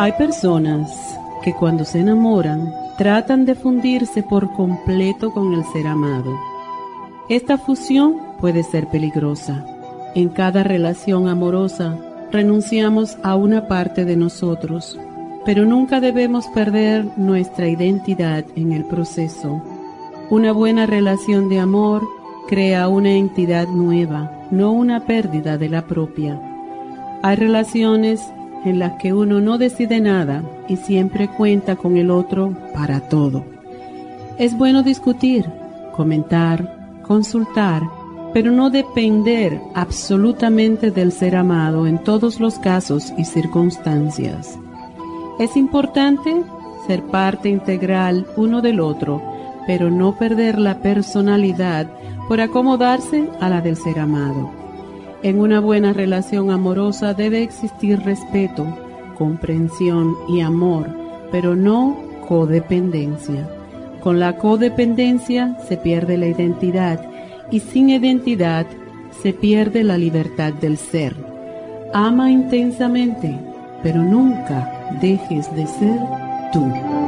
Hay personas que cuando se enamoran tratan de fundirse por completo con el ser amado. Esta fusión puede ser peligrosa. En cada relación amorosa renunciamos a una parte de nosotros, pero nunca debemos perder nuestra identidad en el proceso. Una buena relación de amor crea una entidad nueva, no una pérdida de la propia. Hay relaciones en las que uno no decide nada y siempre cuenta con el otro para todo. Es bueno discutir, comentar, consultar, pero no depender absolutamente del ser amado en todos los casos y circunstancias. Es importante ser parte integral uno del otro, pero no perder la personalidad por acomodarse a la del ser amado. En una buena relación amorosa debe existir respeto, comprensión y amor, pero no codependencia. Con la codependencia se pierde la identidad y sin identidad se pierde la libertad del ser. Ama intensamente, pero nunca dejes de ser tú.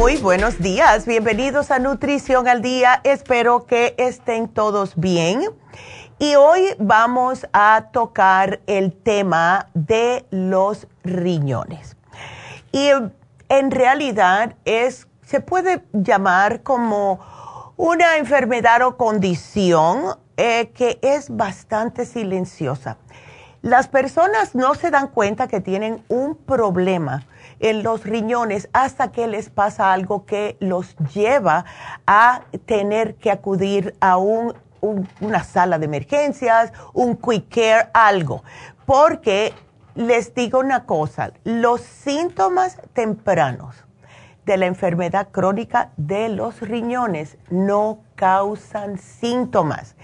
Muy buenos días, bienvenidos a Nutrición al Día. Espero que estén todos bien. Y hoy vamos a tocar el tema de los riñones. Y en realidad es, se puede llamar como una enfermedad o condición eh, que es bastante silenciosa. Las personas no se dan cuenta que tienen un problema en los riñones hasta que les pasa algo que los lleva a tener que acudir a una sala de emergencias, un quick care, algo. Porque les digo una cosa, los síntomas tempranos de la enfermedad crónica de los riñones. No causan síntomas.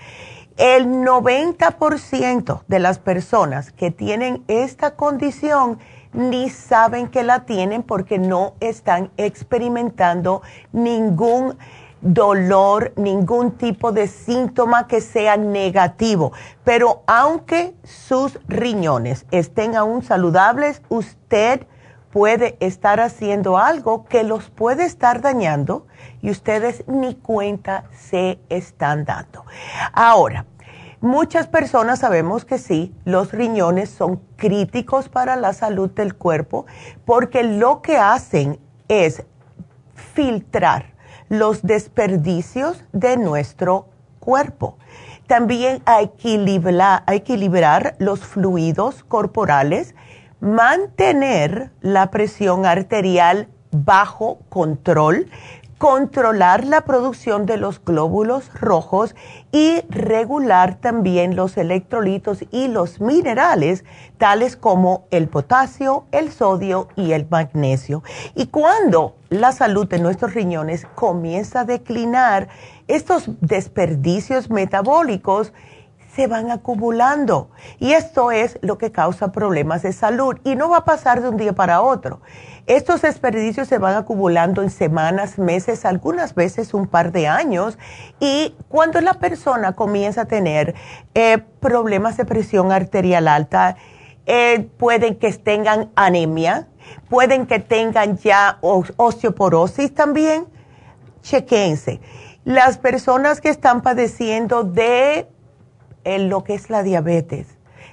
El 90% de las personas que tienen esta condición ni saben que la tienen porque no están experimentando ningún dolor, ningún tipo de síntoma que sea negativo. Pero aunque sus riñones estén aún saludables, usted puede estar haciendo algo que los puede estar dañando y ustedes ni cuenta se están dando. Ahora, muchas personas sabemos que sí, los riñones son críticos para la salud del cuerpo porque lo que hacen es filtrar los desperdicios de nuestro cuerpo. También a equilibrar, equilibrar los fluidos corporales, mantener la presión arterial bajo control, controlar la producción de los glóbulos rojos y regular también los electrolitos y los minerales, tales como el potasio, el sodio y el magnesio. Y cuando la salud de nuestros riñones comienza a declinar, estos desperdicios metabólicos se van acumulando y esto es lo que causa problemas de salud y no va a pasar de un día para otro. Estos desperdicios se van acumulando en semanas, meses, algunas veces un par de años y cuando la persona comienza a tener eh, problemas de presión arterial alta, eh, pueden que tengan anemia, pueden que tengan ya osteoporosis también, chequense. Las personas que están padeciendo de eh, lo que es la diabetes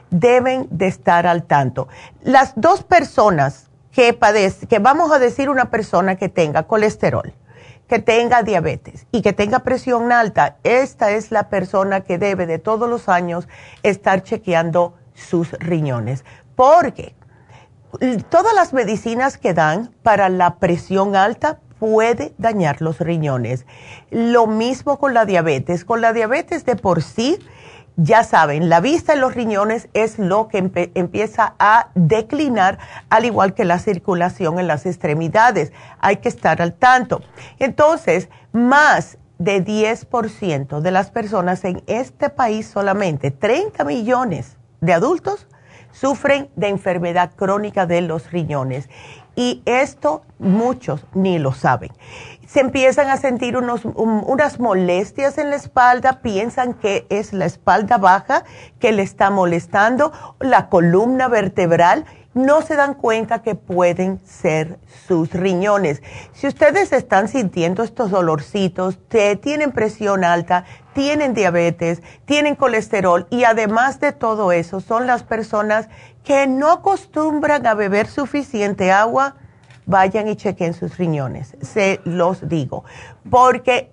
deben de estar al tanto. Las dos personas que padece, que vamos a decir una persona que tenga colesterol, que tenga diabetes y que tenga presión alta, esta es la persona que debe de todos los años estar chequeando sus riñones. Porque todas las medicinas que dan para la presión alta puede dañar los riñones. Lo mismo con la diabetes. Con la diabetes de por sí, ya saben, la vista en los riñones es lo que empieza a declinar, al igual que la circulación en las extremidades. Hay que estar al tanto. Entonces, más de 10% de las personas en este país solamente, 30 millones de adultos, sufren de enfermedad crónica de los riñones. Y esto muchos ni lo saben. Se empiezan a sentir unos, unas molestias en la espalda, piensan que es la espalda baja que le está molestando, la columna vertebral, no se dan cuenta que pueden ser sus riñones. Si ustedes están sintiendo estos dolorcitos, tienen presión alta, tienen diabetes, tienen colesterol y además de todo eso son las personas que no acostumbran a beber suficiente agua, vayan y chequen sus riñones, se los digo, porque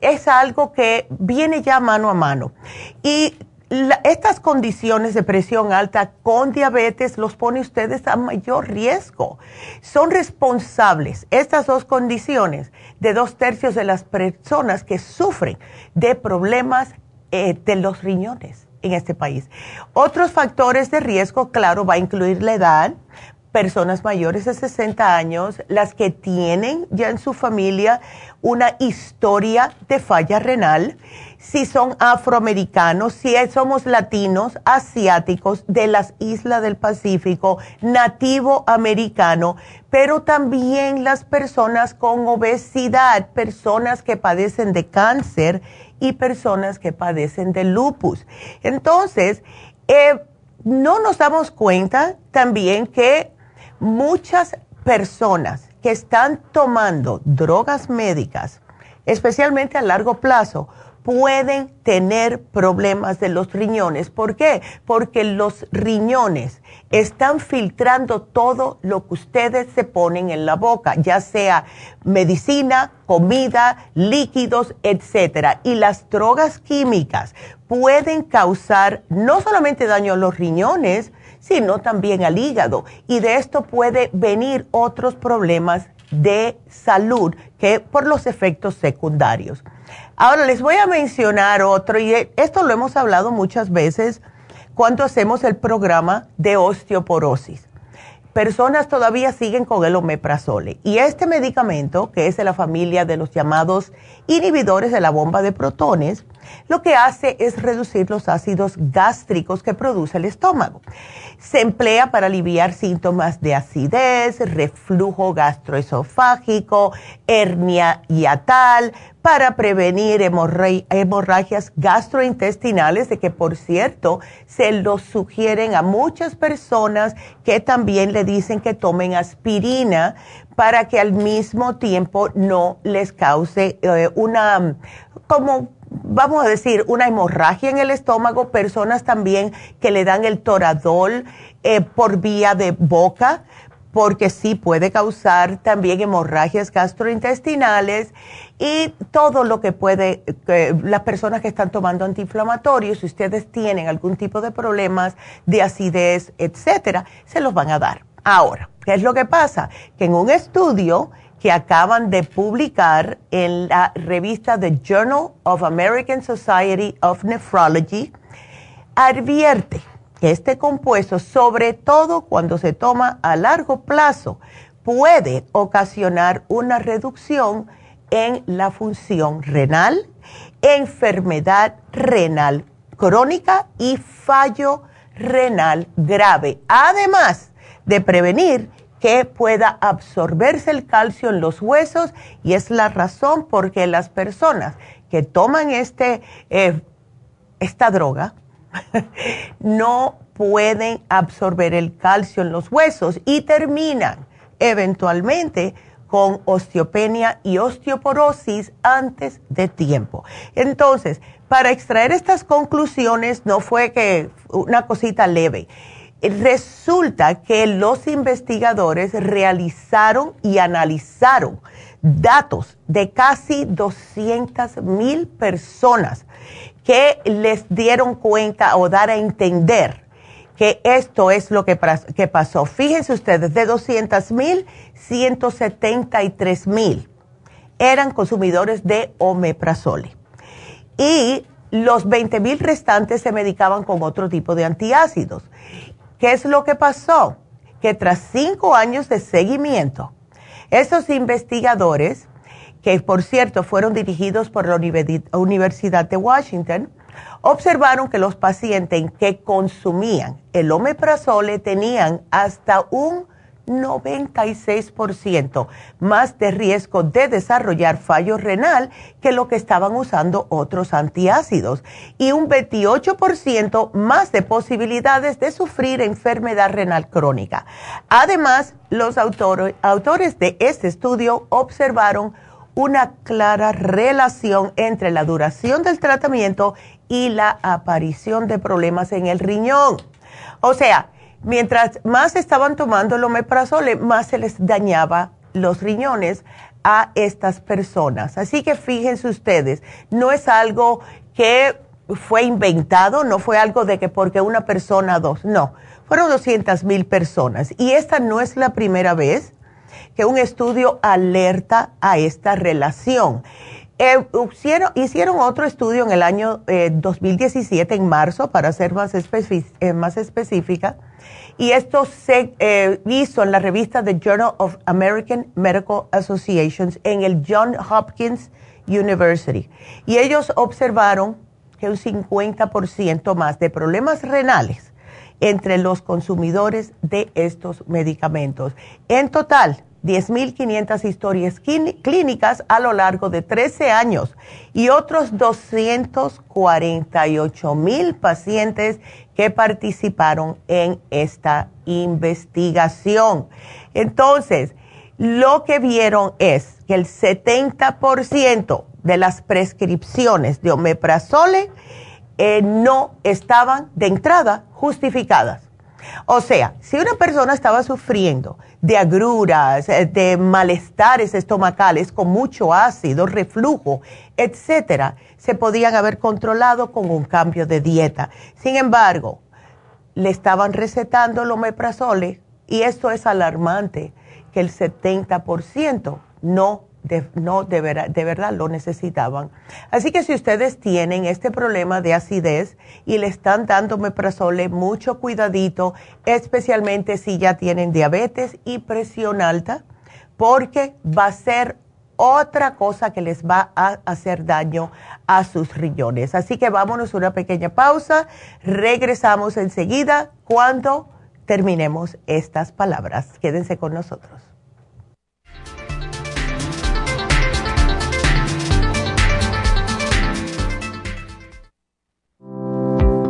es algo que viene ya mano a mano. Y estas condiciones de presión alta con diabetes los pone ustedes a mayor riesgo. Son responsables estas dos condiciones de dos tercios de las personas que sufren de problemas eh, de los riñones en este país. Otros factores de riesgo, claro, va a incluir la edad, personas mayores de 60 años, las que tienen ya en su familia una historia de falla renal, si son afroamericanos, si somos latinos, asiáticos, de las islas del Pacífico, nativo americano, pero también las personas con obesidad, personas que padecen de cáncer y personas que padecen de lupus. Entonces, eh, no nos damos cuenta también que muchas personas que están tomando drogas médicas, especialmente a largo plazo, pueden tener problemas de los riñones. ¿Por qué? Porque los riñones están filtrando todo lo que ustedes se ponen en la boca, ya sea medicina, comida, líquidos, etcétera. Y las drogas químicas pueden causar no solamente daño a los riñones, sino también al hígado. Y de esto puede venir otros problemas de salud que por los efectos secundarios. Ahora les voy a mencionar otro, y esto lo hemos hablado muchas veces cuando hacemos el programa de osteoporosis. personas todavía siguen con el omeprazole. Y este medicamento, que es de la familia de los llamados inhibidores de la bomba de protones, lo que hace es reducir los ácidos gástricos que produce el estómago. Se emplea para aliviar síntomas de acidez, reflujo gastroesofágico, hernia hiatal, para prevenir hemorragias gastrointestinales, de que por cierto se lo sugieren a muchas personas que también le dicen que tomen aspirina para que al mismo tiempo no les cause eh, una como vamos a decir, una hemorragia en el estómago, personas también que le dan el toradol eh, por vía de boca, porque sí puede causar también hemorragias gastrointestinales y todo lo que puede, las personas que están tomando antiinflamatorios, si ustedes tienen algún tipo de problemas de acidez, etcétera, se los van a dar. Ahora, ¿qué es lo que pasa? Que en un estudio, que acaban de publicar en la revista The Journal of American Society of Nephrology, advierte que este compuesto, sobre todo cuando se toma a largo plazo, puede ocasionar una reducción en la función renal, enfermedad renal crónica y fallo renal grave, además de prevenir que pueda absorberse el calcio en los huesos y es la razón por qué las personas que toman este, eh, esta droga no pueden absorber el calcio en los huesos y terminan eventualmente con osteopenia y osteoporosis antes de tiempo. Entonces, para extraer estas conclusiones no fue que una cosita leve resulta que los investigadores realizaron y analizaron datos de casi 200 mil personas que les dieron cuenta o dar a entender que esto es lo que, pasó. Fíjense ustedes, de 200 mil, 173 mil eran consumidores de omeprazole. Y los 20 mil restantes se medicaban con otro tipo de antiácidos. ¿Qué es lo que pasó? Que tras cinco años de seguimiento, esos investigadores, que por cierto fueron dirigidos por la Universidad de Washington, observaron que los pacientes que consumían el omeprazole tenían hasta un 96% más de riesgo de desarrollar fallo renal que lo que estaban usando otros antiácidos y un 28% más de posibilidades de sufrir enfermedad renal crónica. Además, los autores de este estudio observaron una clara relación entre la duración del tratamiento y la aparición de problemas en el riñón. O sea, mientras más estaban tomando el omeprazole, más se les dañaba los riñones a estas personas. Así que fíjense ustedes, no es algo que fue inventado, no fue algo de que porque una persona, dos, no, fueron 200 mil personas. Y esta no es la primera vez que un estudio alerta a esta relación. Eh, hicieron, otro estudio en el año 2017, eh, en marzo, para ser más, eh, específica, y esto se hizo en la revista The Journal of American Medical Associations en el John Hopkins University. Y ellos observaron que un 50% más de problemas renales entre los consumidores de estos medicamentos. En total, 10.500 historias clínicas a lo largo de 13 años y otros 248.000 pacientes que participaron en esta investigación. Entonces, lo que vieron es que el 70% de las prescripciones de omeprazole eh, no estaban de entrada justificadas. O sea, si una persona estaba sufriendo de agruras, eh, de malestares estomacales con mucho ácido, reflujo, etcétera, se podían haber controlado con un cambio de dieta. Sin embargo, le estaban recetando omeprazole y esto es alarmante, que el 70% no no de, de verdad lo necesitaban. Así que si ustedes tienen este problema de acidez y le están dando meprazole, mucho cuidadito, especialmente si ya tienen diabetes y presión alta, porque va a ser otra cosa que les va a hacer daño a sus riñones. Así que vámonos una pequeña pausa. Regresamos enseguida cuando terminemos estas palabras. Quédense con nosotros.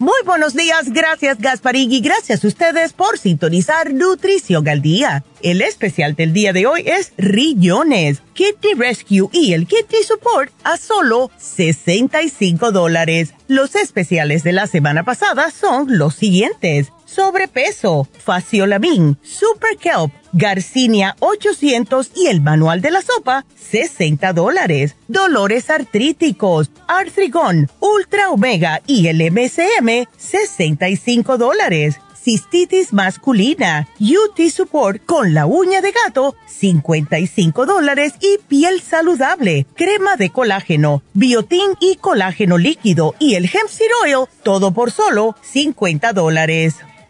Muy buenos días, gracias Gasparín y gracias a ustedes por sintonizar Nutrición al Día. El especial del día de hoy es Rillones, Kidney Rescue y el Kidney Support a solo 65 dólares. Los especiales de la semana pasada son los siguientes sobrepeso, faciolamin, super kelp, garcinia 800 y el manual de la sopa, 60 dólares. Dolores artríticos, artrigón, ultra omega y el MSM, 65 dólares cistitis masculina, UT Support con la uña de gato, 55 dólares y piel saludable, crema de colágeno, biotín y colágeno líquido y el hemp seed oil, todo por solo 50 dólares.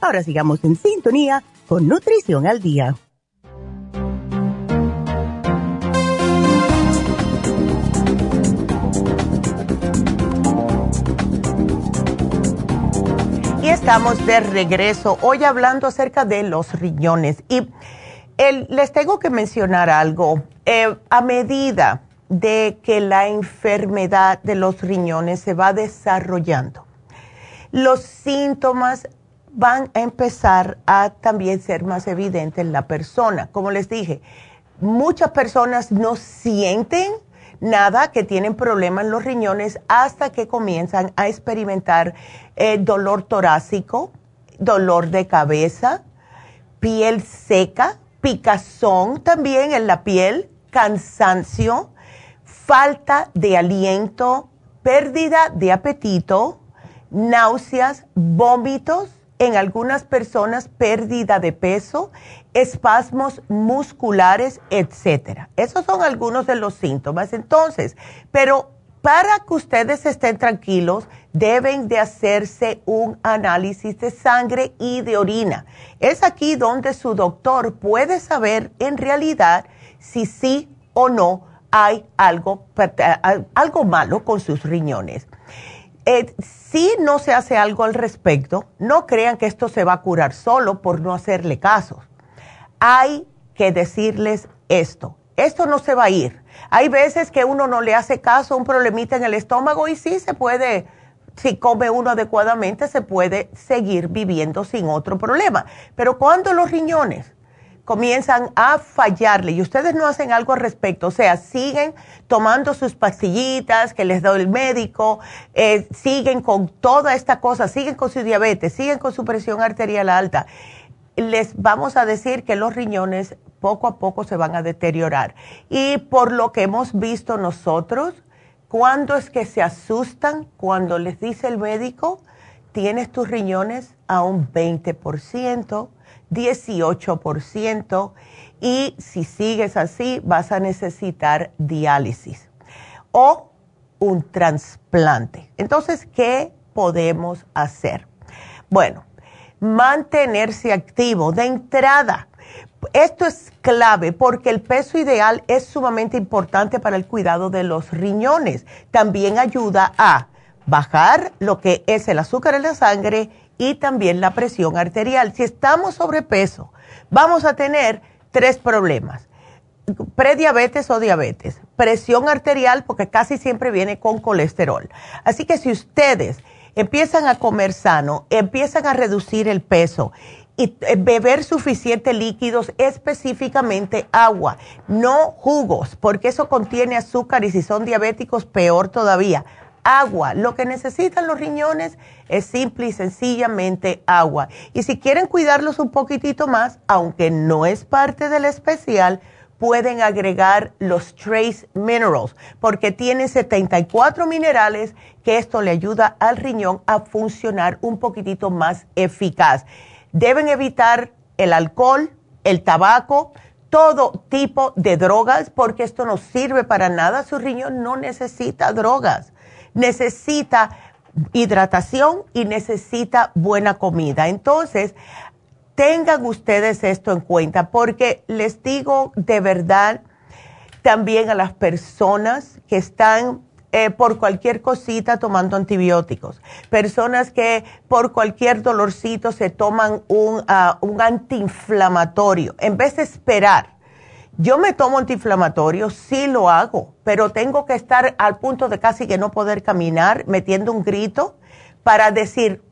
Ahora sigamos en sintonía con Nutrición al Día. Y estamos de regreso hoy hablando acerca de los riñones. Y les tengo que mencionar algo. Eh, a medida de que la enfermedad de los riñones se va desarrollando, los síntomas van a empezar a también ser más evidentes en la persona. Como les dije, muchas personas no sienten nada que tienen problemas en los riñones hasta que comienzan a experimentar eh, dolor torácico, dolor de cabeza, piel seca, picazón también en la piel, cansancio, falta de aliento, pérdida de apetito, náuseas, vómitos, en algunas personas pérdida de peso, espasmos musculares, etcétera. Esos son algunos de los síntomas. Entonces, pero para que ustedes estén tranquilos, deben de hacerse un análisis de sangre y de orina. Es aquí donde su doctor puede saber en realidad si sí o no hay algo, algo malo con sus riñones. Eh, si no se hace algo al respecto, no crean que esto se va a curar solo por no hacerle caso. Hay que decirles esto. Esto no se va a ir. Hay veces que uno no le hace caso a un problemita en el estómago y sí se puede, si come uno adecuadamente, se puede seguir viviendo sin otro problema. Pero cuando los riñones comienzan a fallarle y ustedes no hacen algo al respecto, o sea, siguen tomando sus pastillitas que les da el médico, eh, siguen con toda esta cosa, siguen con su diabetes, siguen con su presión arterial alta, les vamos a decir que los riñones poco a poco se van a deteriorar. Y por lo que hemos visto nosotros, cuando es que se asustan cuando les dice el médico, tienes tus riñones a un 20%, 18%. Y si sigues así, vas a necesitar diálisis o un trasplante. Entonces, ¿qué podemos hacer? Bueno, mantenerse activo de entrada. Esto es clave porque el peso ideal es sumamente importante para el cuidado de los riñones. También ayuda a bajar lo que es el azúcar en la sangre y también la presión arterial. Si estamos sobrepeso, vamos a tener tres problemas. Prediabetes o diabetes, presión arterial porque casi siempre viene con colesterol. Así que si ustedes empiezan a comer sano, empiezan a reducir el peso y eh, beber suficientes líquidos, específicamente agua, no jugos, porque eso contiene azúcar y si son diabéticos, peor todavía. Agua, lo que necesitan los riñones es simple y sencillamente agua. Y si quieren cuidarlos un poquitito más, aunque no es parte del especial, pueden agregar los trace minerals, porque tienen 74 minerales que esto le ayuda al riñón a funcionar un poquitito más eficaz. Deben evitar el alcohol, el tabaco, todo tipo de drogas, porque esto no sirve para nada. Su riñón no necesita drogas, necesita hidratación y necesita buena comida. Entonces, tengan ustedes esto en cuenta, porque les digo de verdad también a las personas que están eh, por cualquier cosita tomando antibióticos, personas que por cualquier dolorcito se toman un, uh, un antiinflamatorio, en vez de esperar. Yo me tomo antiinflamatorio, sí lo hago, pero tengo que estar al punto de casi que no poder caminar, metiendo un grito para decir,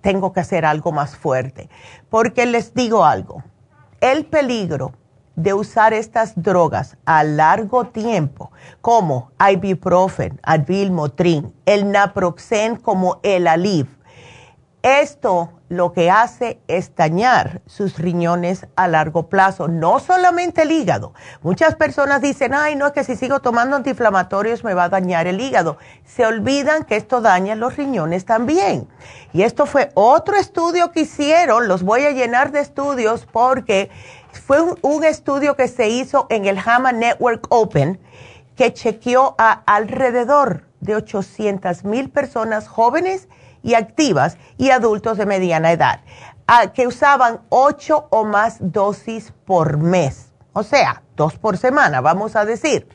tengo que hacer algo más fuerte. Porque les digo algo, el peligro de usar estas drogas a largo tiempo, como ibuprofen, Advil, Motrin, el naproxen como el Alив, esto lo que hace es dañar sus riñones a largo plazo, no solamente el hígado. Muchas personas dicen, ay, no, es que si sigo tomando antiinflamatorios me va a dañar el hígado. Se olvidan que esto daña los riñones también. Y esto fue otro estudio que hicieron, los voy a llenar de estudios porque fue un, estudio que se hizo en el HAMA Network Open que chequeó a alrededor de 800 mil personas jóvenes y activas y adultos de mediana edad, que usaban ocho o más dosis por mes, o sea, dos por semana, vamos a decir,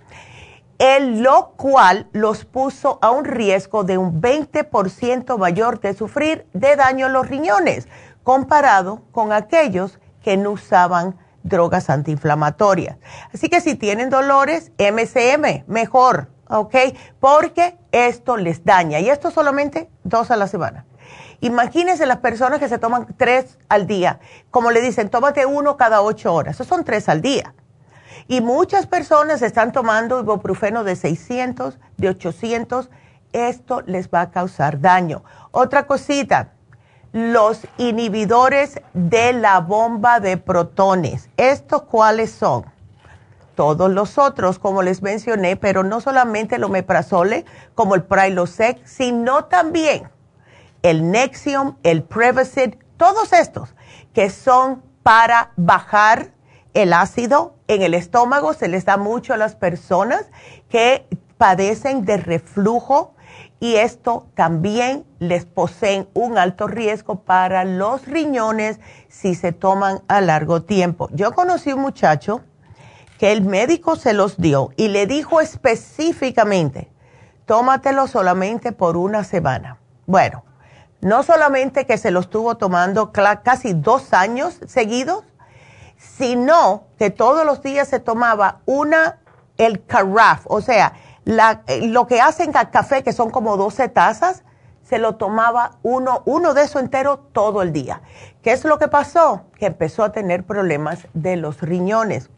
en lo cual los puso a un riesgo de un 20% mayor de sufrir de daño a los riñones, comparado con aquellos que no usaban drogas antiinflamatorias. Así que si tienen dolores, MCM, mejor, ¿ok? Porque esto les daña. Y esto solamente dos a la semana. Imagínense las personas que se toman tres al día. Como le dicen, tómate uno cada ocho horas. Eso son tres al día. Y muchas personas están tomando ibuprofeno de 600, de 800. Esto les va a causar daño. Otra cosita, los inhibidores de la bomba de protones. ¿Estos cuáles son? Todos los otros, como les mencioné, pero no solamente el omeprazole, como el Prilosec, sino también el Nexium, el Prevacid, todos estos que son para bajar el ácido en el estómago, se les da mucho a las personas que padecen de reflujo y esto también les poseen un alto riesgo para los riñones si se toman a largo tiempo. Yo conocí un muchacho que el médico se los dio y le dijo específicamente, tómatelo solamente por una semana. Bueno, no solamente que se lo estuvo tomando casi dos años seguidos, sino que todos los días se tomaba una, el carafe, o sea, eh, lo que hacen café, que son como 12 tazas, se lo tomaba uno, uno de eso entero todo el día. ¿Qué es lo que pasó? Que empezó a tener problemas de los riñones.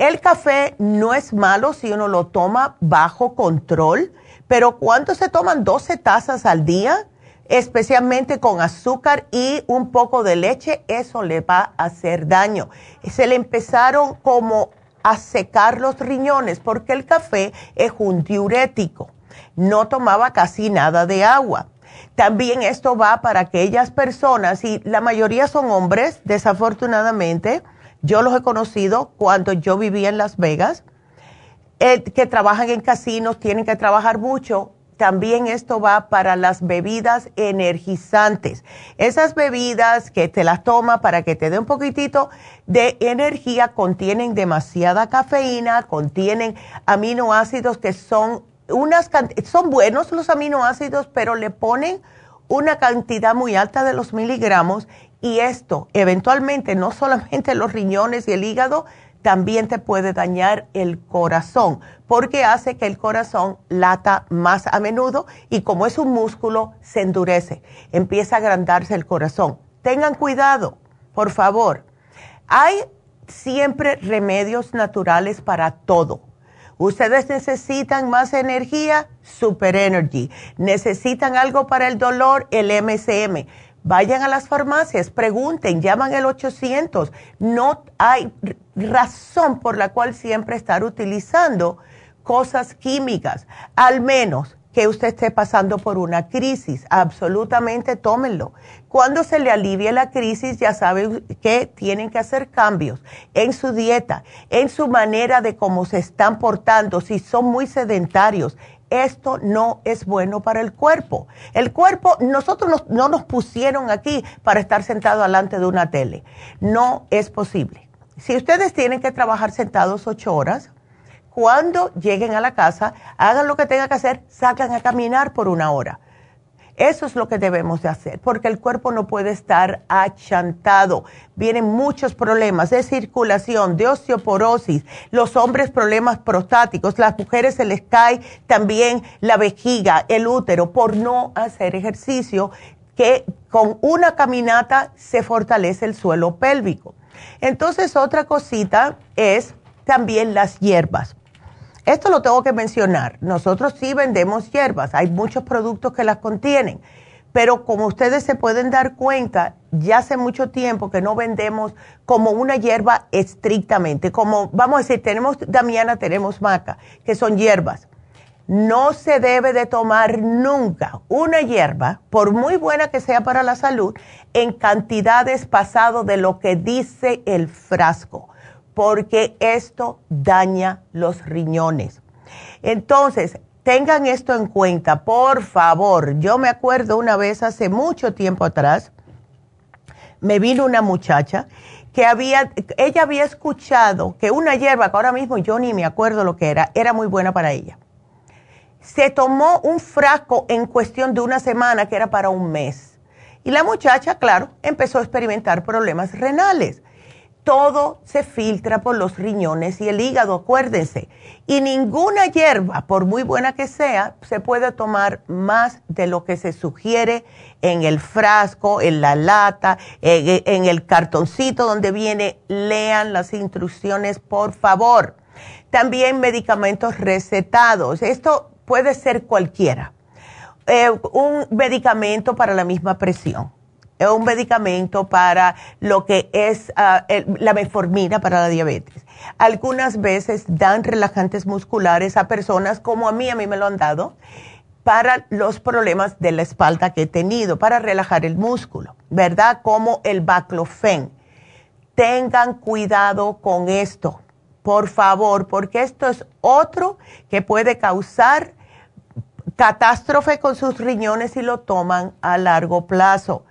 El café no es malo si uno lo toma bajo control, pero cuando se toman 12 tazas al día, especialmente con azúcar y un poco de leche, eso le va a hacer daño. Se le empezaron como a secar los riñones porque el café es un diurético. No tomaba casi nada de agua. También esto va para aquellas personas, y la mayoría son hombres, desafortunadamente, yo los he conocido cuando yo vivía en Las Vegas, eh, que trabajan en casinos, tienen que trabajar mucho. También esto va para las bebidas energizantes. Esas bebidas que te las toma para que te dé un poquitito de energía contienen demasiada cafeína, contienen aminoácidos que son unas son buenos los aminoácidos, pero le ponen una cantidad muy alta de los miligramos y esto eventualmente no solamente los riñones y el hígado, también te puede dañar el corazón porque hace que el corazón lata más a menudo y como es un músculo se endurece, empieza a agrandarse el corazón. Tengan cuidado, por favor. Hay siempre remedios naturales para todo. Ustedes necesitan más energía, Super Energy. Necesitan algo para el dolor, el MCM Vayan a las farmacias, pregunten, llaman el 800. No hay razón por la cual siempre estar utilizando cosas químicas, al menos que usted esté pasando por una crisis. Absolutamente tómenlo. Cuando se le alivie la crisis, ya saben que tienen que hacer cambios en su dieta, en su manera de cómo se están portando, si son muy sedentarios, esto no es bueno para el cuerpo. El cuerpo, nosotros no nos pusieron aquí para estar sentados delante de una tele. No es posible. Si ustedes tienen que trabajar sentados ocho horas, cuando lleguen a la casa, hagan lo que tengan que hacer, salgan a caminar por una hora eso es lo que debemos de hacer, porque el cuerpo no puede estar achantado. Vienen muchos problemas de circulación, de osteoporosis, los hombres problemas prostáticos, las mujeres se les cae también la vejiga, el útero, por no hacer ejercicio, que con una caminata se fortalece el suelo pélvico. Entonces, otra cosita es también las hierbas. Esto lo tengo que mencionar. Nosotros sí vendemos hierbas, hay muchos productos que las contienen, pero como ustedes se pueden dar cuenta, ya hace mucho tiempo que no vendemos como una hierba estrictamente, como vamos a decir, tenemos Damiana, tenemos Maca, que son hierbas. No se debe de tomar nunca una hierba, por muy buena que sea para la salud, en cantidades pasado de lo que dice el frasco porque esto daña los riñones. Entonces, tengan esto en cuenta, por favor. Yo me acuerdo una vez hace mucho tiempo atrás, me vino una muchacha que había, ella había escuchado que una hierba, que ahora mismo yo ni me acuerdo lo que era, era muy buena para ella. Se tomó un frasco en cuestión de una semana que era para un mes. Y la muchacha, claro, empezó a experimentar problemas renales todo se filtra por los riñones y el hígado, acuérdense. Y ninguna hierba, por muy buena que sea, se puede tomar más de lo que se sugiere en el frasco, en la lata, en, el cartoncito donde viene. Lean las instrucciones, por favor. También medicamentos recetados. Esto puede ser cualquiera. Eh, un medicamento para la misma presión es un medicamento para lo que es ah, la meformina para la diabetes. Algunas veces dan relajantes musculares a personas como a mí, a mí me lo han dado, para los problemas de la espalda que he tenido, para relajar el músculo, ¿verdad? Como el baclofen. Tengan cuidado con esto, por favor, porque esto es otro que puede causar catástrofe con sus riñones si lo toman a largo plazo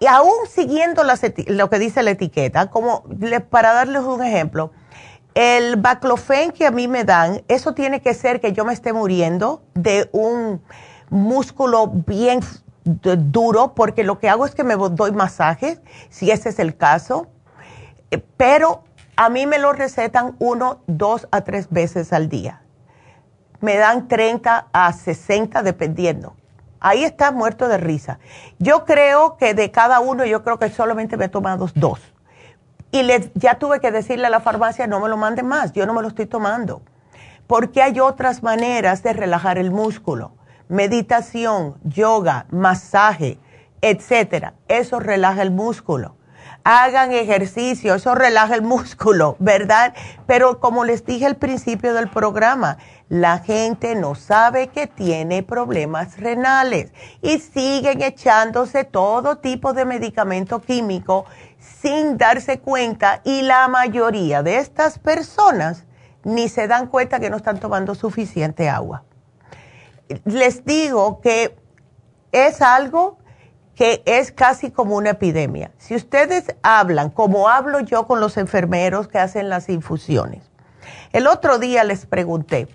y aún siguiendo lo que dice la etiqueta, como para darles un ejemplo, el baclofen que a mí me dan, eso tiene que ser que yo me esté muriendo de un músculo bien duro, porque lo que hago es que me doy masajes, si ese es el caso, eh, pero a mí me lo recetan uno, dos a tres veces al día. Me dan 30 a 60 dependiendo ahí está muerto de risa. Yo creo que de cada uno, yo creo que solamente me he tomado dos. Y ya tuve que decirle a la farmacia, no me lo manden más, yo no me lo estoy tomando. Porque hay otras maneras de relajar el músculo. Meditación, yoga, masaje, etcétera. Eso relaja el músculo. hagan ejercicio, eso relaja el músculo, ¿verdad? Pero como les dije al principio del programa, la gente no sabe que tiene problemas renales y siguen echándose todo tipo de medicamento químico sin darse cuenta y la mayoría de estas personas ni se dan cuenta que no están tomando suficiente agua. Les digo que es algo que es casi como una epidemia. Si ustedes hablan como hablo yo con los enfermeros que hacen las infusiones, el otro día les pregunté,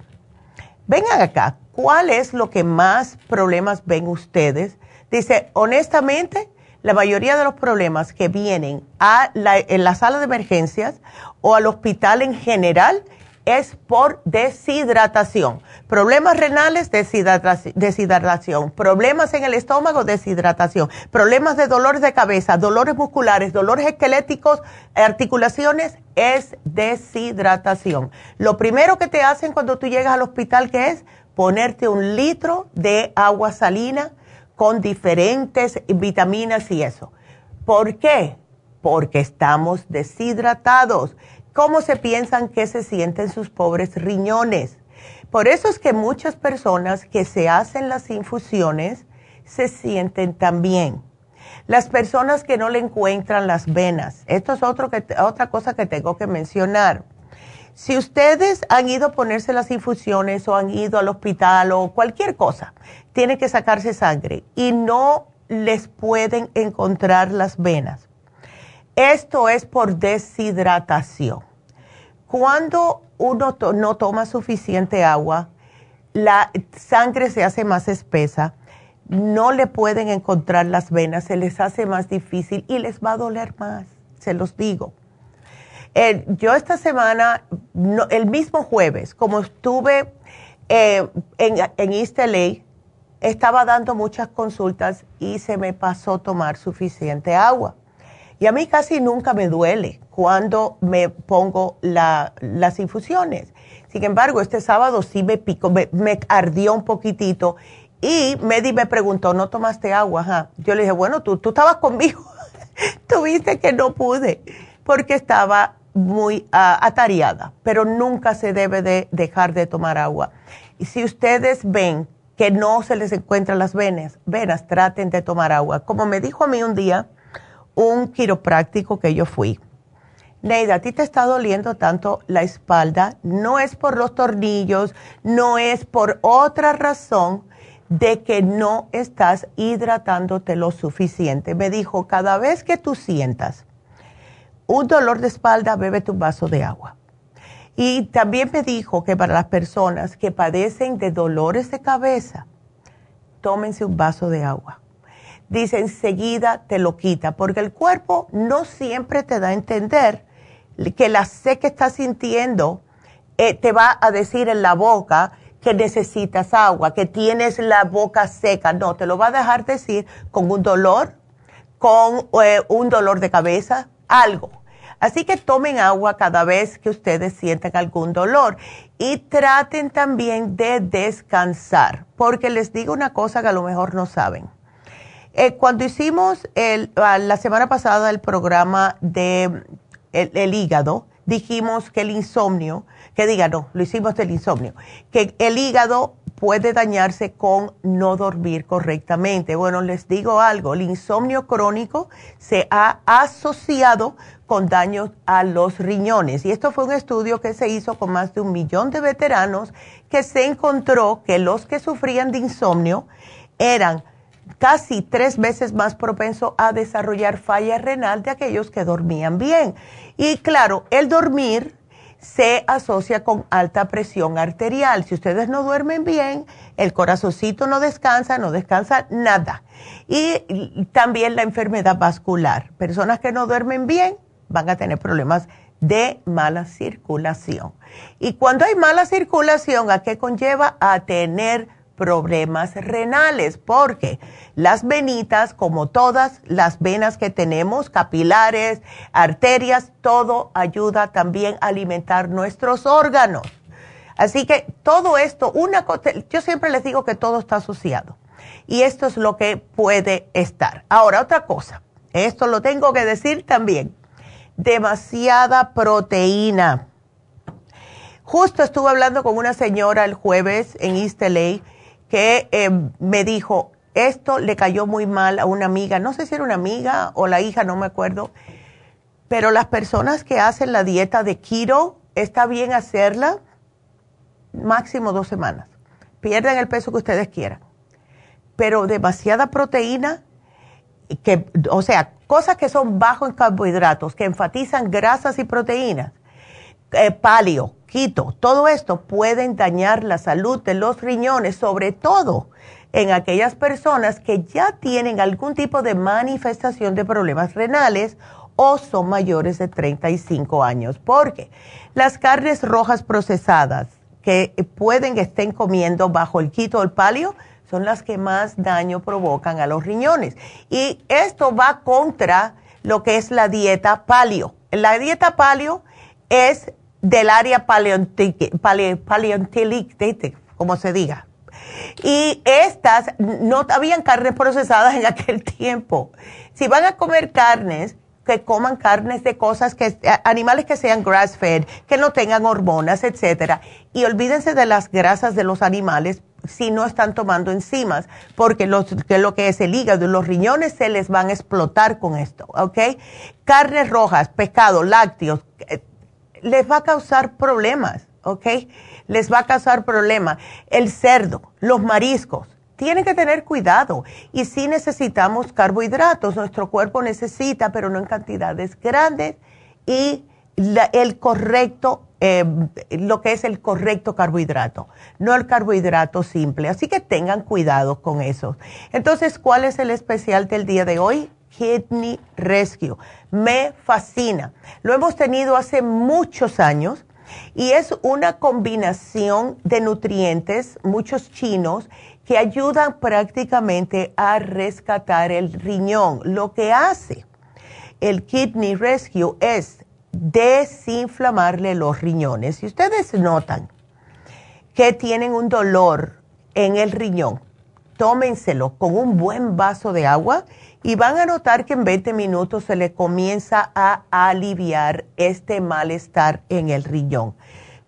vengan acá, ¿cuál es lo que más problemas ven ustedes? Dice, honestamente, la mayoría de los problemas que vienen a la, en la sala de emergencias o al hospital en general es por deshidratación. Problemas renales, deshidratación. Problemas en el estómago, deshidratación. Problemas de dolores de cabeza, dolores musculares, dolores esqueléticos, articulaciones, es deshidratación. Lo primero que te hacen cuando tú llegas al hospital, que es ponerte un litro de agua salina con diferentes vitaminas y eso. ¿Por qué? Porque estamos deshidratados. ¿Cómo se piensan que se sienten sus pobres riñones? Por eso es que muchas personas que se hacen las infusiones se sienten tan bien. Las personas que no le encuentran las venas, esto es otra cosa que tengo que mencionar. Si ustedes han ido a ponerse las infusiones o han ido al hospital o cualquier cosa, tienen que sacarse sangre y no les pueden encontrar las venas. Esto es por deshidratación. Cuando uno no toma suficiente agua, la sangre se hace más espesa, no le pueden encontrar las venas, se les hace más difícil y les va a doler más, se los digo. Yo esta semana, el mismo jueves, como estuve eh, en, en East estaba dando muchas consultas y se me pasó tomar suficiente agua. Y a mí casi nunca me duele cuando me pongo las infusiones. Sin embargo, este sábado sí me picó, me, ardió un poquitito y Medi me preguntó, ¿no tomaste agua? Yo le dije, bueno, tú, tú estabas conmigo. Tuviste que no pude porque estaba muy ah, atareada, pero nunca se debe de dejar de tomar agua. Y si ustedes ven que no se les encuentran las venas, venas, traten de tomar agua. Como me dijo a mí un día, un quiropráctico que yo fui. Neida, a ti te está doliendo tanto la espalda, no es por los tornillos, no es por otra razón de que no estás hidratándote lo suficiente. Me dijo, cada vez que tú sientas un dolor de espalda, bebe tu vaso de agua. Y también me dijo que para las personas que padecen de dolores de cabeza, tómense un vaso de agua dice enseguida te lo quita, porque el cuerpo no siempre te da a entender que la sed que estás sintiendo eh, te va a decir en la boca que necesitas agua, que tienes la boca seca. No, te lo va a dejar decir con un dolor, con eh, un dolor de cabeza, algo. Así que tomen agua cada vez que ustedes sientan algún dolor y traten también de descansar, porque les digo una cosa que a lo mejor no saben eh, cuando hicimos ah, la semana pasada el programa de el, hígado, dijimos que el insomnio, que diga, no, lo hicimos del insomnio, que el hígado puede dañarse con no dormir correctamente. Bueno, les digo algo, el insomnio crónico se ha asociado con daños a los riñones. Y esto fue un estudio que se hizo con más de un millón de veteranos que se encontró que los que sufrían de insomnio eran casi tres veces más propenso a desarrollar falla renal de aquellos que dormían bien. Y claro, el dormir se asocia con alta presión arterial. Si ustedes no duermen bien, el corazoncito no descansa, no descansa nada. Y también la enfermedad vascular. Personas que no duermen bien van a tener problemas de mala circulación. Y cuando hay mala circulación, ¿a qué conlleva? A tener problemas renales, porque las venitas, como todas las venas que tenemos, capilares, arterias, todo ayuda también a alimentar nuestros órganos. Así que todo esto, una yo siempre les digo que todo está asociado. Y esto es lo que puede estar. Ahora, otra cosa. esto lo tengo que decir también, demasiada proteína. Justo estuve hablando con una señora el jueves en East LA que eh, me dijo, esto le cayó muy mal a una amiga, no sé si era una amiga o la hija, no me acuerdo, pero las personas que hacen la dieta de keto, está bien hacerla máximo dos semanas. Pierden el peso que ustedes quieran. Pero demasiada proteína, que, o sea, cosas que son bajos en carbohidratos, que enfatizan grasas y proteínas, eh, palio, quito, todo esto pueden dañar la salud de los riñones, sobre todo en aquellas personas que ya tienen algún tipo de manifestación de problemas renales o son mayores de 35 años, porque las carnes rojas procesadas que pueden estén comiendo bajo el quito o el palio son las que más daño provocan a los riñones. Y esto va contra lo que es la dieta palio. La dieta palio es del área paleontilic, como se diga, y estas no habían carnes procesadas en aquel tiempo. Si van a comer carnes, que coman carnes de cosas que animales que sean grass fed, que no tengan hormonas, etcétera, y olvídense de las grasas de los animales si no están tomando enzimas, porque los, que lo que es el hígado los riñones se les van a explotar con esto, ¿ok? Carnes rojas, pescado, lácteos, eh, les va a causar problemas, ¿ok? les va a causar problemas. El cerdo, los mariscos, tienen que tener cuidado. Y si necesitamos carbohidratos, nuestro cuerpo necesita, pero no en cantidades grandes, y el correcto, eh, lo que es el correcto carbohidrato, no el carbohidrato simple. Así que tengan cuidado con eso. Entonces, ¿cuál es el especial del día de hoy? Kidney Rescue. Me fascina. Lo hemos tenido hace muchos años y es una combinación de nutrientes, muchos chinos, que ayudan prácticamente a rescatar el riñón. Lo que hace el Kidney Rescue es desinflamarle los riñones. Si ustedes notan que tienen un dolor en el riñón, tómenselo con un buen vaso de agua y van a notar que en 20 minutos se le comienza a aliviar este malestar en el riñón.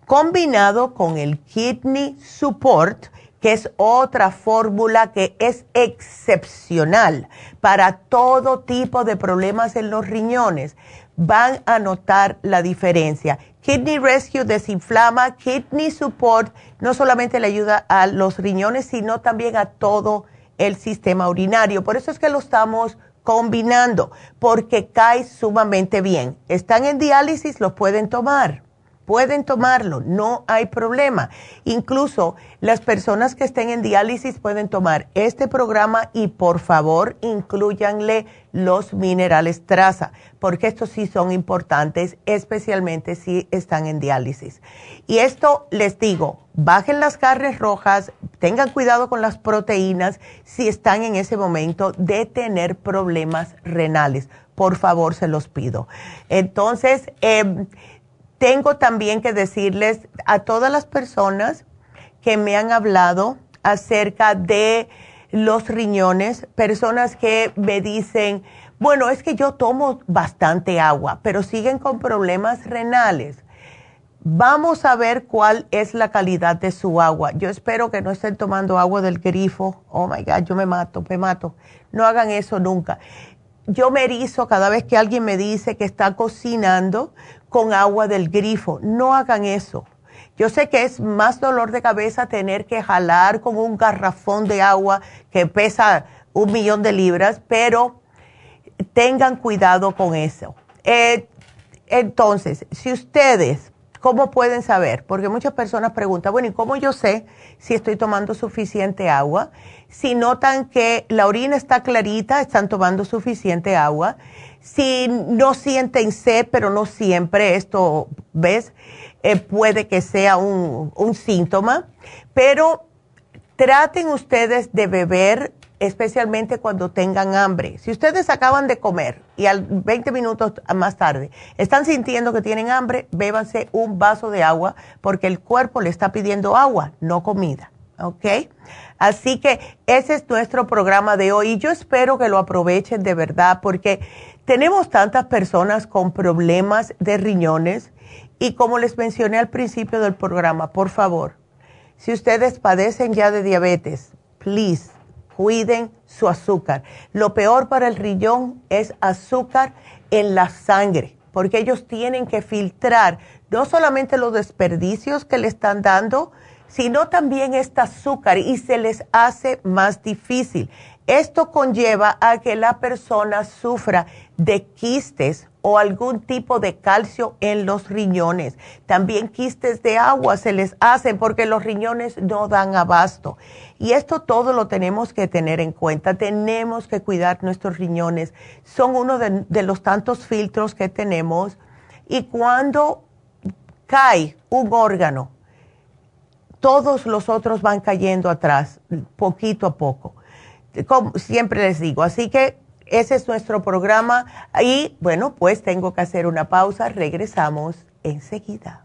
Combinado con el Kidney Support, que es otra fórmula que es excepcional para todo tipo de problemas en los riñones, van a notar la diferencia. Kidney Rescue desinflama, Kidney Support no solamente le ayuda a los riñones, sino también a todo el sistema urinario. Por eso es que lo estamos combinando, porque cae sumamente bien. Están en diálisis, los pueden tomar pueden tomarlo, no hay problema. Incluso las personas que estén en diálisis pueden tomar este programa y por favor incluyanle los minerales traza, porque estos sí son importantes, especialmente si están en diálisis. Y esto les digo, bajen las carnes rojas, tengan cuidado con las proteínas si están en ese momento de tener problemas renales. Por favor, se los pido. Entonces, eh, tengo también que decirles a todas las personas que me han hablado acerca de los riñones, personas que me dicen, bueno, es que yo tomo bastante agua, pero siguen con problemas renales. Vamos a ver cuál es la calidad de su agua. Yo espero que no estén tomando agua del grifo. Oh my God, yo me mato, me mato. No hagan eso nunca. Yo me erizo cada vez que alguien me dice que está cocinando con agua del grifo. No hagan eso. Yo sé que es más dolor de cabeza tener que jalar con un garrafón de agua que pesa un millón de libras, pero tengan cuidado con eso. Eh, entonces, si ustedes, ¿cómo pueden saber? Porque muchas personas preguntan, bueno, ¿y cómo yo sé si estoy tomando suficiente agua? Si notan que la orina está clarita, están tomando suficiente agua si no sienten sed, pero no siempre, esto, ¿ves? Eh, puede que sea un, un síntoma, pero traten ustedes de beber especialmente cuando tengan hambre. Si ustedes acaban de comer y al 20 minutos más tarde están sintiendo que tienen hambre, bébanse un vaso de agua porque el cuerpo le está pidiendo agua, no comida. ¿ok? Así que ese es nuestro programa de hoy y yo espero que lo aprovechen de verdad porque tenemos tantas personas con problemas de riñones y como les mencioné al principio del programa, por favor, si ustedes padecen ya de diabetes, please, cuiden su azúcar. Lo peor para el riñón es azúcar en la sangre, porque ellos tienen que filtrar no solamente los desperdicios que le están dando, sino también este azúcar y se les hace más difícil. Esto conlleva a que la persona sufra de quistes o algún tipo de calcio en los riñones. También quistes de agua se les hacen porque los riñones no dan abasto. Y esto todo lo tenemos que tener en cuenta. Tenemos que cuidar nuestros riñones. Son uno de, los tantos filtros que tenemos. Y cuando cae un órgano, todos los otros van cayendo atrás, poquito a poco. Como siempre les digo, así que ese es nuestro programa y bueno, pues tengo que hacer una pausa, regresamos enseguida.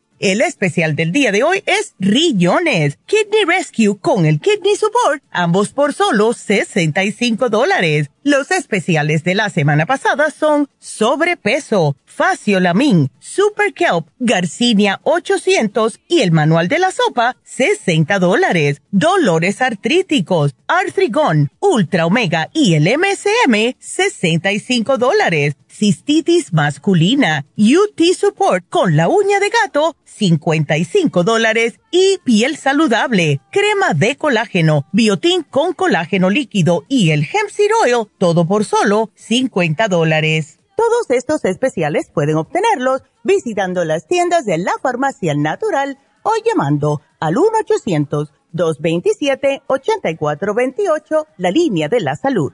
El especial del día de hoy es Rillones, Kidney Rescue con el Kidney Support, ambos por solo 65 dólares. Los especiales de la semana pasada son sobrepeso, faciolamin, super kelp, garcinia 800 y el manual de la sopa, 60 dólares. Dolores artríticos, artrigón, ultra omega y el MSM, 65 dólares. Cistitis masculina, UT support con la uña de gato, 55 dólares y piel saludable, crema de colágeno, biotín con colágeno líquido y el hemp seed oil, todo por solo 50 dólares. Todos estos especiales pueden obtenerlos visitando las tiendas de la farmacia natural o llamando al 1-800-227-8428, la línea de la salud.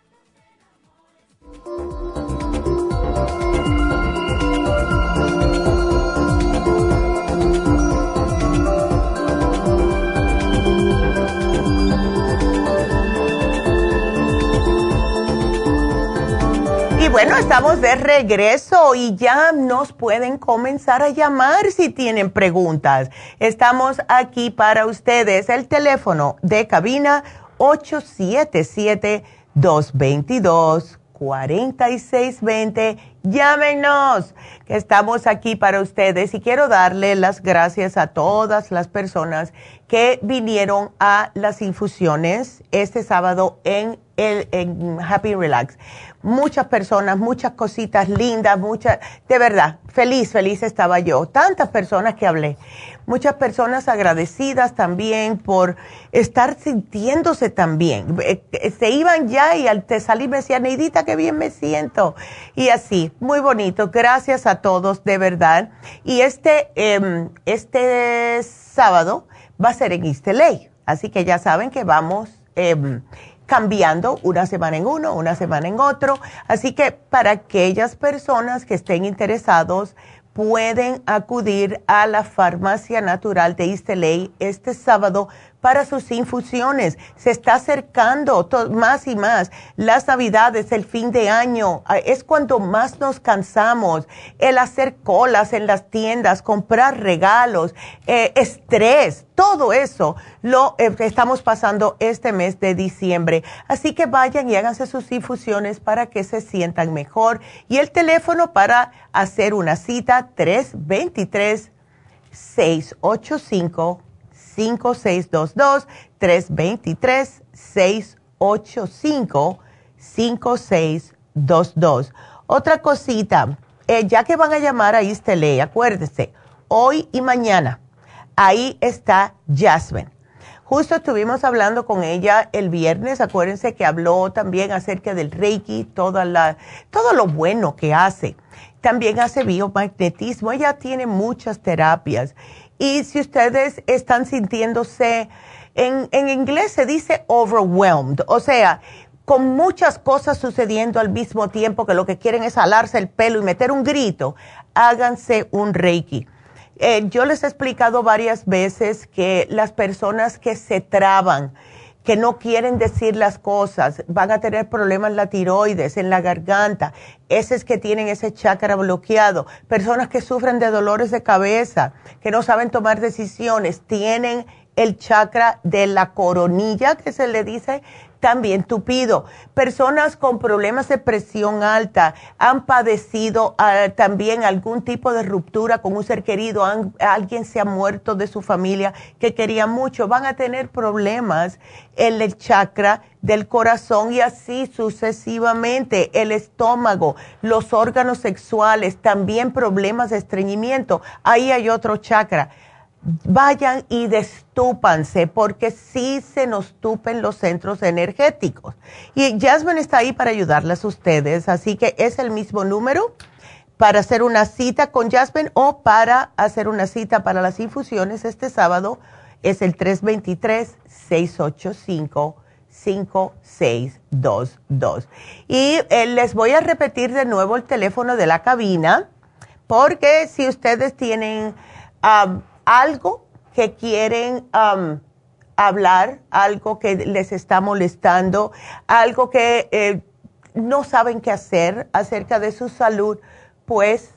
Y bueno, estamos de regreso y ya nos pueden comenzar a llamar si tienen preguntas. Estamos aquí para ustedes. El teléfono de cabina 877-222-4620 Llámenos, que estamos aquí para ustedes y quiero darle las gracias a todas las personas que vinieron a las infusiones este sábado en, el, Happy Relax muchas personas, muchas cositas lindas, muchas, de verdad, feliz, feliz estaba yo. Tantas personas que hablé, muchas personas agradecidas también por estar sintiéndose tan bien. Eh, eh, se iban ya y al salir me decían, Neidita, qué bien me siento. Y así, muy bonito. Gracias a todos, de verdad. Y este, em, este sábado va a ser en East Así que ya saben que vamos em, cambiando una semana en uno, una semana en otro. Así que para aquellas personas que estén interesados, pueden acudir a la farmacia natural de East este sábado para sus infusiones. Se está acercando más y más las navidades, el fin de año. Ah, es cuando más nos cansamos. El hacer colas en las tiendas, comprar regalos, eh, estrés, todo eso lo eh, estamos pasando este mes de diciembre. Así que vayan y háganse sus infusiones para que se sientan mejor. Y el teléfono para hacer una cita 323 685 5622-323-685-5622. Otra cosita, eh, ya que van a llamar a Istele, acuérdense, hoy y mañana, ahí está Jasmine. Justo estuvimos hablando con ella el viernes, acuérdense que habló también acerca del Reiki, todo lo bueno que hace. También hace biomagnetismo, ella tiene muchas terapias y si ustedes están sintiéndose, en, en inglés se dice overwhelmed, o sea, con muchas cosas sucediendo al mismo tiempo que lo que quieren es alarse el pelo y meter un grito, háganse un reiki. Eh, yo les he explicado varias veces que las personas que se traban, que no quieren decir las cosas, van a tener problemas en la tiroides, en la garganta, esos que tienen ese chakra bloqueado, personas que sufren de dolores de cabeza, que no saben tomar decisiones, tienen el chakra de la coronilla, que se le dice, también tupido. Personas con problemas de presión alta han padecido ah, también algún tipo de ruptura con un ser querido, alguien se ha muerto de su familia que quería mucho, van a tener problemas en el chakra del corazón y así sucesivamente, el estómago, los órganos sexuales, también problemas de estreñimiento, ahí hay otro chakra vayan y destúpanse porque sí se nos tupen los centros energéticos. Y Jasmine está ahí para ayudarles a ustedes, así que es el mismo número para hacer una cita con Jasmine o para hacer una cita para las infusiones este sábado es el 323-685-5622. Y eh, les voy a repetir de nuevo el teléfono de la cabina porque si ustedes tienen algo que quieren um, hablar, algo que les está molestando, algo que eh, no saben qué hacer acerca de su salud, pues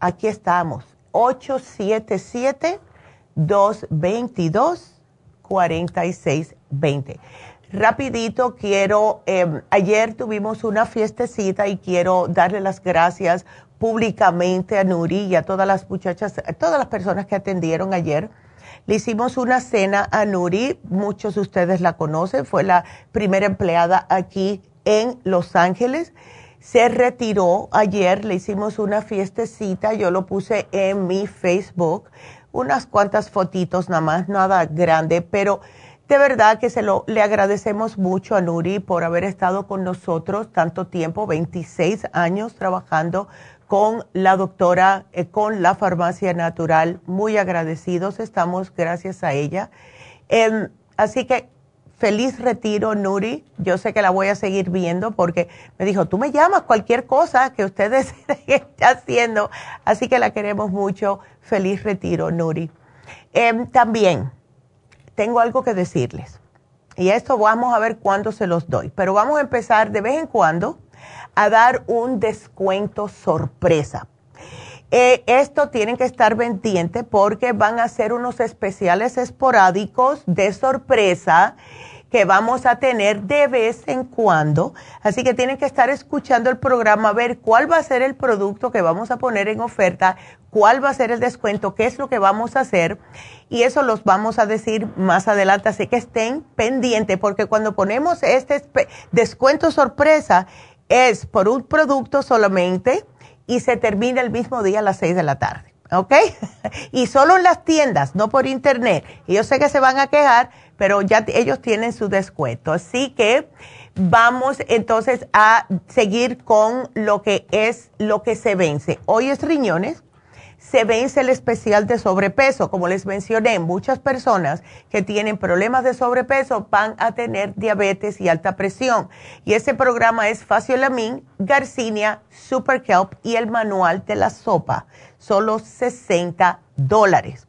aquí estamos. 877-222-4620. Rapidito, quiero, em, ayer tuvimos una fiestecita y quiero darle las gracias públicamente a Nuri y a todas las muchachas, todas las personas que atendieron ayer. Le hicimos una cena a Nuri, muchos de ustedes la conocen, fue la primera empleada aquí en Los Ángeles. Se retiró ayer, le hicimos una fiestecita, yo lo puse en mi Facebook, unas cuantas fotitos nada más, nada grande, pero de verdad que se lo le agradecemos mucho a Nuri por haber estado con nosotros tanto tiempo, 26 años trabajando con la doctora, eh, con la farmacia natural. Muy agradecidos estamos gracias a ella. Em, así que feliz retiro, Nuri. Yo sé que la voy a seguir viendo porque me dijo, tú me llamas cualquier cosa que ustedes estén haciendo. Así que la queremos mucho. Feliz retiro, Nuri. Em, también tengo algo que decirles. Y esto vamos a ver cuándo se los doy. Pero vamos a empezar de vez en cuando a dar un descuento sorpresa. Eh, esto tienen que estar pendientes porque van a ser unos especiales esporádicos de sorpresa que vamos a tener de vez en cuando. Así que tienen que estar escuchando el programa, ver cuál va a ser el producto que vamos a poner en oferta, cuál va a ser el descuento, qué es lo que vamos a hacer. Y eso los vamos a decir más adelante. Así que estén pendientes porque cuando ponemos este descuento sorpresa es por un producto solamente y se termina el mismo día a las 6 de la tarde. ¿ok? y solo en las tiendas, no por internet. Yo sé que se van a quejar, pero ya ellos tienen su descuento. Así que vamos entonces a seguir con lo que es lo que se vence. Hoy es riñones, se vence el especial de sobrepeso. Como les mencioné, muchas personas que tienen problemas de sobrepeso van a tener diabetes y alta presión. Y ese programa es Faciolamin, Garcinia, Super Kelp y el manual de la sopa. Solo 60 dólares.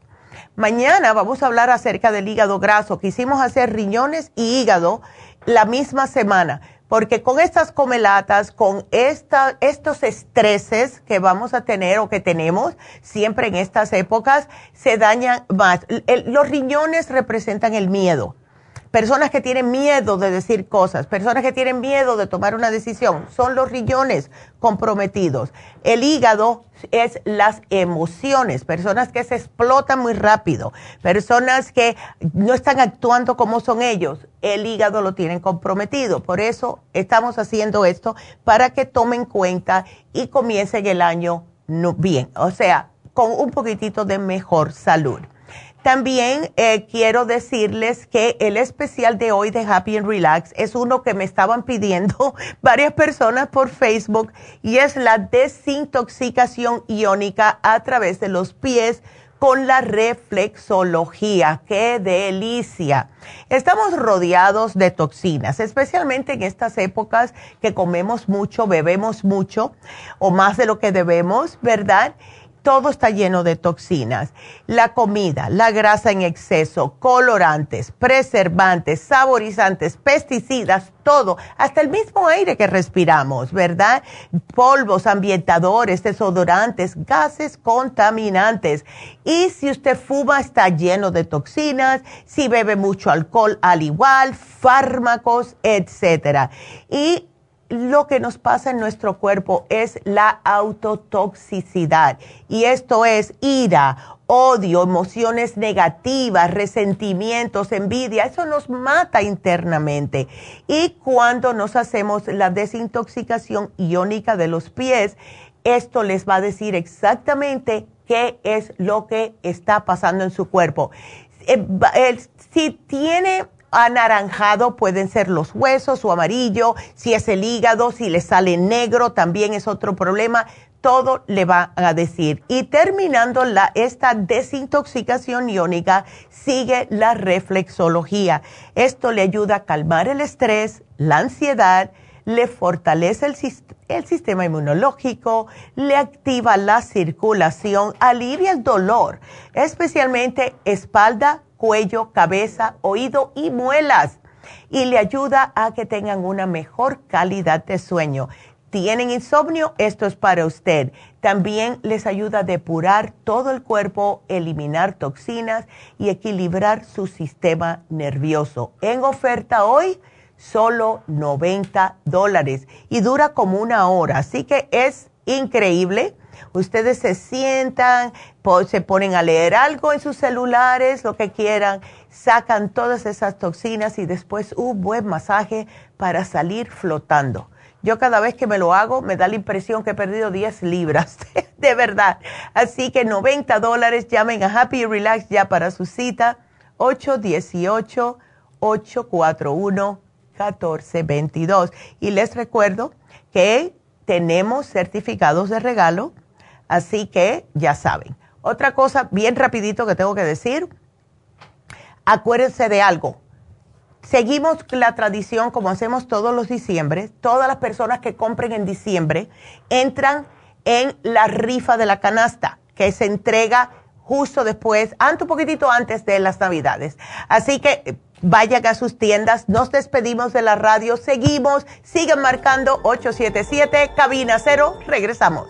Mañana vamos a hablar acerca del hígado graso. Quisimos hacer riñones y hígado la misma semana porque con estas comelatas, con esta, estos estreses que vamos a tener o que tenemos siempre en estas épocas, se dañan más. los riñones representan el miedo personas que tienen miedo de decir cosas, personas que tienen miedo de tomar una decisión, son los riñones comprometidos. El hígado es las emociones, personas que se explotan muy rápido, personas que no están actuando como son ellos, el hígado lo tienen comprometido. Por eso estamos haciendo esto para que tomen cuenta y comiencen el año bien, o sea, con un poquitito de mejor salud. También eh, quiero decirles que el especial de hoy de Happy and Relax es uno que me estaban pidiendo varias personas por Facebook y es la desintoxicación iónica a través de los pies con la reflexología. ¡Qué delicia! Estamos rodeados de toxinas, especialmente en estas épocas que comemos mucho, bebemos mucho o más de lo que debemos, ¿verdad? Todo está lleno de toxinas. La comida, la grasa en exceso, colorantes, preservantes, saborizantes, pesticidas, todo, hasta el mismo aire que respiramos, ¿verdad? Polvos, ambientadores, desodorantes, gases contaminantes. Y si usted fuma, está lleno de toxinas, si bebe mucho alcohol, al igual, fármacos, etcétera. Y lo que nos pasa en nuestro cuerpo es la autotoxicidad. Y esto es ira, odio, emociones negativas, resentimientos, envidia. Eso nos mata internamente. Y cuando nos hacemos la desintoxicación iónica de los pies, esto les va a decir exactamente qué es lo que está pasando en su cuerpo. Eh, si tiene anaranjado pueden ser los huesos o amarillo, si es el hígado, si le sale negro también es otro problema, todo le va a decir. Y terminando la, esta desintoxicación iónica, sigue la reflexología. Esto le ayuda a calmar el estrés, la ansiedad, le fortalece el, el sistema inmunológico, le activa la circulación, alivia el dolor, especialmente espalda, cuello, cabeza, oído y muelas. Y le ayuda a que tengan una mejor calidad de sueño. ¿Tienen insomnio? Esto es para usted. También les ayuda a depurar todo el cuerpo, eliminar toxinas y equilibrar su sistema nervioso. En oferta hoy, solo 90 dólares y dura como una hora. Así que es increíble Ustedes se sientan, se ponen a leer algo en sus celulares, lo que quieran, sacan todas esas toxinas y después un buen masaje para salir flotando. Yo cada vez que me lo hago me da la impresión que he perdido 10 libras, de verdad. Así que 90 dólares, llamen a Happy Relax ya para su cita, 818-841-1422. Y les recuerdo que tenemos certificados de regalo Así que ya saben. Otra cosa bien rapidito que tengo que decir, acuérdense de algo. Seguimos la tradición como hacemos todos los diciembre. Todas las personas que compren en diciembre entran en la rifa de la canasta que se entrega justo después, antes un poquitito antes de las navidades. Así que eh, vayan a sus tiendas, nos despedimos de la radio, seguimos, sigan marcando 877, cabina cero, regresamos.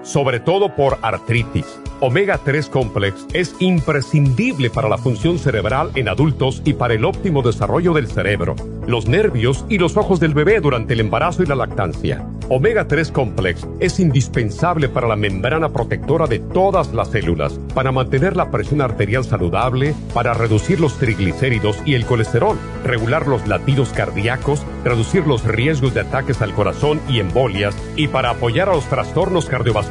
sobre todo por artritis. Omega 3 Complex es imprescindible para la función cerebral en adultos y para el óptimo desarrollo del cerebro, los nervios y los ojos del bebé durante el embarazo y la lactancia. Omega 3 Complex es indispensable para la membrana protectora de todas las células, para mantener la presión arterial saludable, para reducir los triglicéridos y el colesterol, regular los latidos cardíacos, reducir los riesgos de ataques al corazón y embolias, y para apoyar a los trastornos cardiovasculares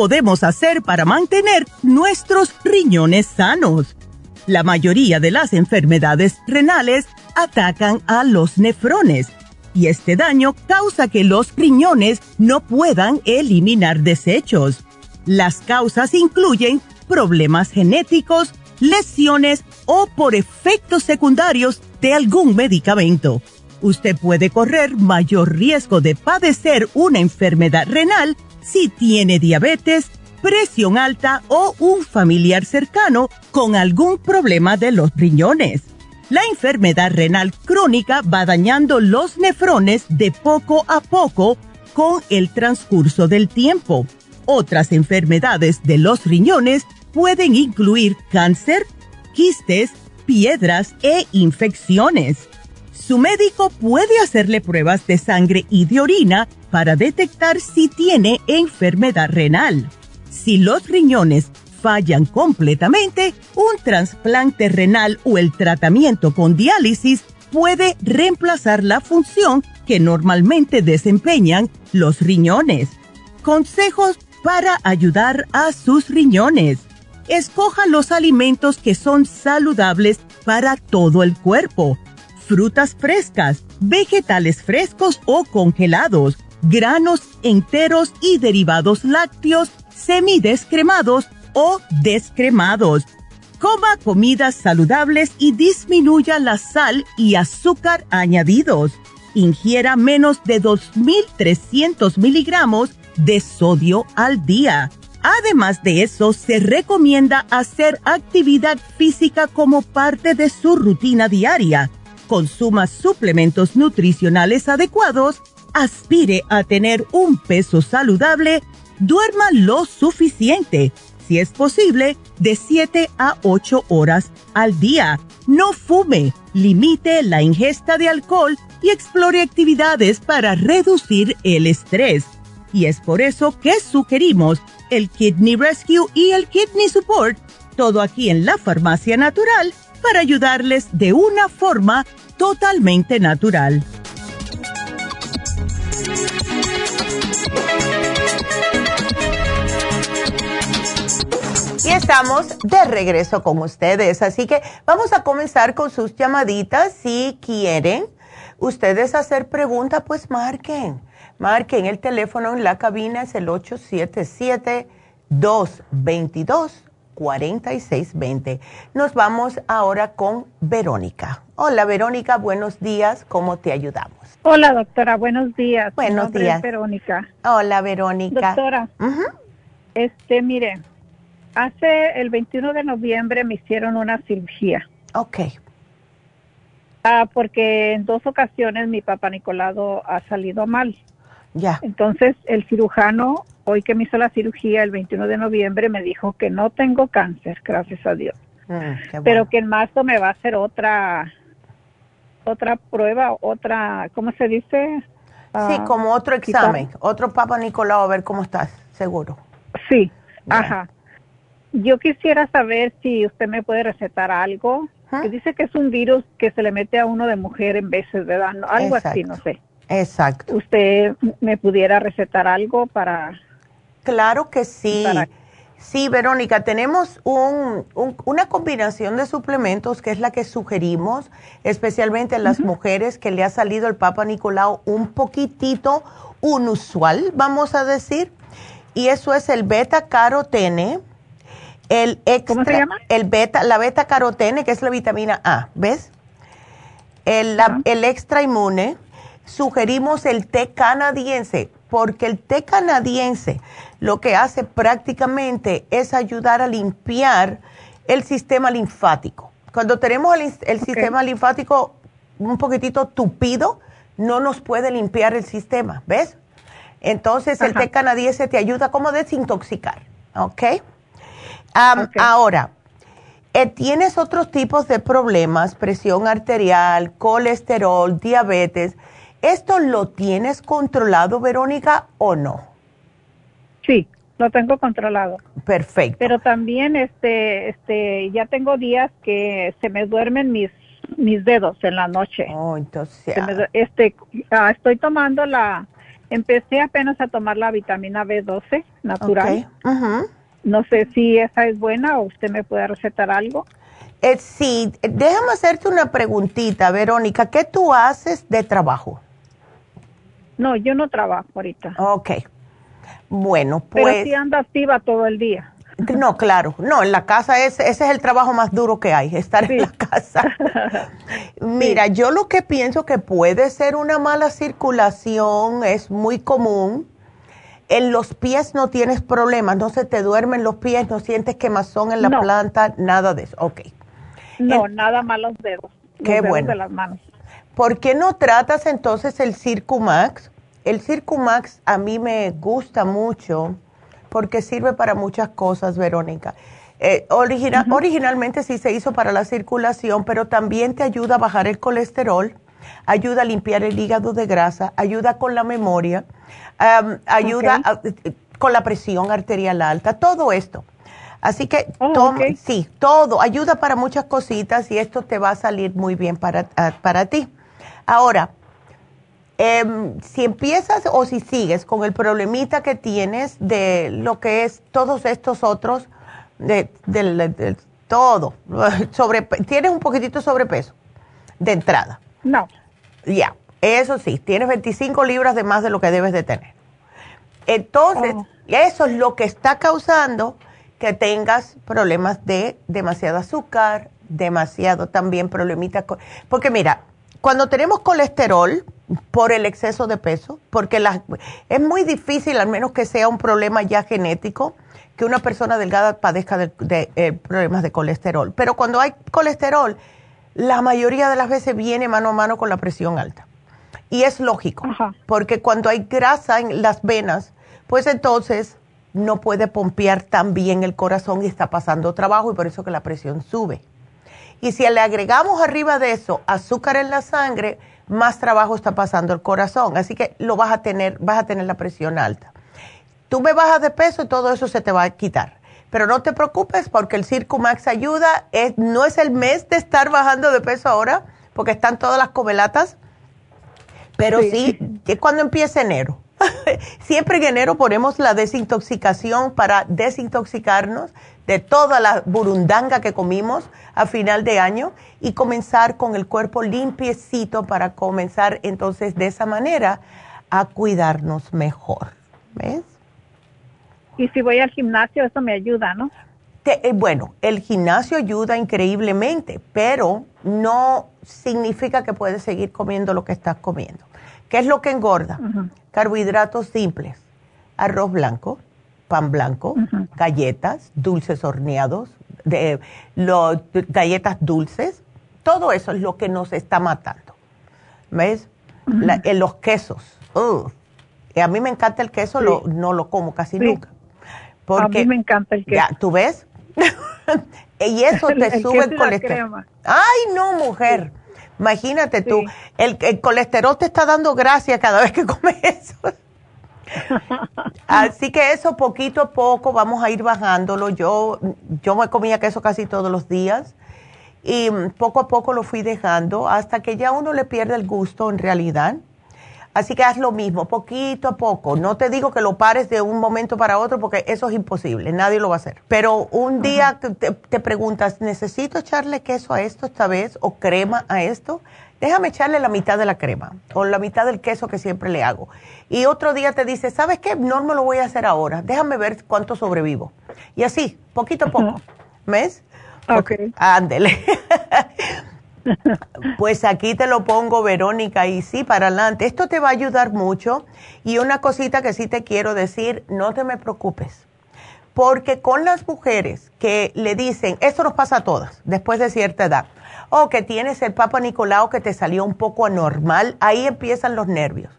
Podemos hacer para mantener nuestros riñones sanos? La mayoría de las enfermedades renales atacan a los nefrones y este daño causa que los riñones no puedan eliminar desechos. Las causas incluyen problemas genéticos, lesiones o por efectos secundarios de algún medicamento. Usted puede correr mayor riesgo de padecer una enfermedad renal si tiene diabetes, presión alta o un familiar cercano con algún problema de los riñones. La enfermedad renal crónica va dañando los nefrones de poco a poco con el transcurso del tiempo. Otras enfermedades de los riñones pueden incluir cáncer, quistes, piedras e infecciones. Su médico puede hacerle pruebas de sangre y de orina para detectar si tiene enfermedad renal. Si los riñones fallan completamente, un trasplante renal o el tratamiento con diálisis puede reemplazar la función que normalmente desempeñan los riñones. Consejos para ayudar a sus riñones. Escoja los alimentos que son saludables para todo el cuerpo. Frutas frescas, vegetales frescos o congelados granos enteros y derivados lácteos semidescremados o descremados. Coma comidas saludables y disminuya la sal y azúcar añadidos. Ingiera menos de 2.300 miligramos de sodio al día. Además de eso, se recomienda hacer actividad física como parte de su rutina diaria. Consuma suplementos nutricionales adecuados aspire a tener un peso saludable, duerma lo suficiente, si es posible, de 7 a 8 horas al día. No fume, limite la ingesta de alcohol y explore actividades para reducir el estrés. Y es por eso que sugerimos el Kidney Rescue y el Kidney Support, todo aquí en la farmacia natural, para ayudarles de una forma totalmente natural. Y estamos de regreso con ustedes, así que vamos a comenzar con sus llamaditas. Si quieren ustedes hacer preguntas, pues marquen. Marquen el teléfono en la cabina, es el 877-222-4620. Nos vamos ahora con Verónica. Hola Verónica, buenos días, ¿cómo te ayudamos? Hola doctora, buenos días. Buenos días. Verónica. Hola Verónica. Doctora, este, mire, Hace el 21 de noviembre me hicieron una cirugía. Ok. Ah, porque en dos ocasiones mi papá Nicolado ha salido mal. Ya. Entonces el cirujano hoy que me hizo la cirugía el 21 de noviembre me dijo que no tengo cáncer, gracias a Dios. Mm, Pero que en marzo me va a hacer otra otra prueba, otra, ¿cómo se dice? sí, Ah, como otro examen, otro Papa Nicolau, a ver cómo estás, seguro. Sí, ajá. Yo quisiera saber si usted me puede recetar algo. Que dice que es un virus que se le mete a uno de mujer en veces, ¿verdad? No, Algo así, no sé. Exacto. ¿Usted me pudiera recetar algo para...? Claro que sí. Sí, Verónica, tenemos un, un- una combinación de suplementos que es la que sugerimos, especialmente en las mujeres que le ha salido el Papa Nicolau un poquitito unusual, vamos a decir. Y eso es el beta carotene, el extra, ¿Cómo se llama? el beta, la beta carotene, que es la vitamina A, ¿ves? El, la- el extra inmune, sugerimos el té canadiense, porque el té canadiense lo que hace prácticamente es ayudar a limpiar el sistema linfático. Cuando tenemos el, el sistema linfático un poquitito tupido, no nos puede limpiar el sistema, ¿ves? Entonces el Ajá. té canadiense te ayuda como a desintoxicar, Ok. Ahora, eh, ¿tienes otros tipos de problemas? Presión arterial, colesterol, diabetes. ¿Esto lo tienes controlado, Verónica, o no? Sí, lo tengo controlado. Perfecto. Pero también, este, este, ya tengo días que se me duermen mis, mis dedos en la noche. Oh, entonces, Se me du- este, ah, estoy tomando la, empecé apenas a tomar la vitamina B12 natural. ok. Ujú. No sé si esa es buena o usted me puede recetar algo. Eh, sí, déjame hacerte una preguntita, Verónica. ¿Qué tú haces de trabajo? No, yo no trabajo ahorita. Ok. Bueno, pero pues... sí ando activa todo el día. No, claro, no, en la casa es, ese es el trabajo más duro que hay, estar Sí. en la casa. Mira, yo lo que pienso que puede ser una mala circulación es muy común. En los pies no tienes problemas, no se te duermen los pies, no sientes quemazón en la No. planta, nada de eso. Ok. No, nada más los dedos. los Qué dedos bueno. de las manos. ¿Por qué no tratas entonces el Circumax? El Circumax a mí me gusta mucho porque sirve para muchas cosas, Verónica. Eh, origina- Originalmente sí se hizo para la circulación, pero también te ayuda a bajar el colesterol, ayuda a limpiar el hígado de grasa, ayuda con la memoria, ayuda a- con la presión arterial alta, todo esto. Así que Oh, toma- sí, todo, ayuda para muchas cositas y esto te va a salir muy bien para, para ti. Ahora, em, si empiezas o si sigues con el problemita que tienes de lo que es todos estos otros, de, todo, sobre, tienes un poquitito de sobrepeso de entrada. No. Ya, eso sí, tienes 25 libras de más de lo que debes de tener. Entonces, Oh. eso es lo que está causando que tengas problemas de demasiado azúcar, demasiado también problemitas. con- Porque mira, cuando tenemos colesterol por el exceso de peso, porque las- es muy difícil, al menos que sea un problema ya genético, que una persona delgada padezca de, de, eh, problemas de colesterol. Pero cuando hay colesterol, la mayoría de las veces viene mano a mano con la presión alta. Y es lógico, Ajá. porque cuando hay grasa en las venas, pues entonces no puede pompear tan bien el corazón y está pasando trabajo y por eso que la presión sube. Y si le agregamos arriba de eso azúcar en la sangre, más trabajo está pasando el corazón. Así que lo vas a tener, vas a tener la presión alta. Tú me bajas de peso y todo eso se te va a quitar. Pero no te preocupes porque el Circumax ayuda. Es, no es el mes de estar bajando de peso ahora, porque están todas las covelatas. Pero sí, Sí. es cuando empieza enero. Siempre en enero ponemos la desintoxicación para desintoxicarnos de toda la burundanga que comimos a final de año y comenzar con el cuerpo limpiecito para comenzar entonces de esa manera a cuidarnos mejor. ¿Ves? Y si voy al gimnasio, eso me ayuda, ¿no? Te- eh, bueno, el gimnasio ayuda increíblemente, pero no significa que puedes seguir comiendo lo que estás comiendo. ¿Qué es lo que engorda? Carbohidratos simples, arroz blanco, pan blanco, galletas, dulces horneados, de, lo- galletas dulces, todo eso es lo que nos está matando. ¿Ves? La- eh, los quesos, a mí me encanta el queso, lo, no lo como casi nunca. Porque, a mí me encanta el queso. Ya, ¿tú ves? y eso te sube el colesterol. Ay, no, mujer. Imagínate tú, el, el, colesterol te está dando gracia cada vez que comes eso. Así que eso poquito a poco vamos a ir bajándolo. Yo, yo me comía queso casi todos los días y poco a poco lo fui dejando hasta que ya uno le pierde el gusto en realidad. Así que haz lo mismo, poquito a poco. No te digo que lo pares de un momento para otro porque eso es imposible, nadie lo va a hacer. Pero un día te, te, preguntas, ¿necesito echarle queso a esto esta vez o crema a esto? Déjame echarle la mitad de la crema o la mitad del queso que siempre le hago. Y otro día te dice, ¿sabes qué? No me lo voy a hacer ahora. Déjame ver cuánto sobrevivo. Y así, poquito a poco. ¿Ves? Ok. Ándele. Pues aquí te lo pongo, Verónica, y sí, para adelante. Esto te va a ayudar mucho. Y una cosita que sí te quiero decir, no te me preocupes. Porque con las mujeres que le dicen, esto nos pasa a todas, después de cierta edad, o que tienes el Papa Nicolau que te salió un poco anormal, ahí empiezan los nervios.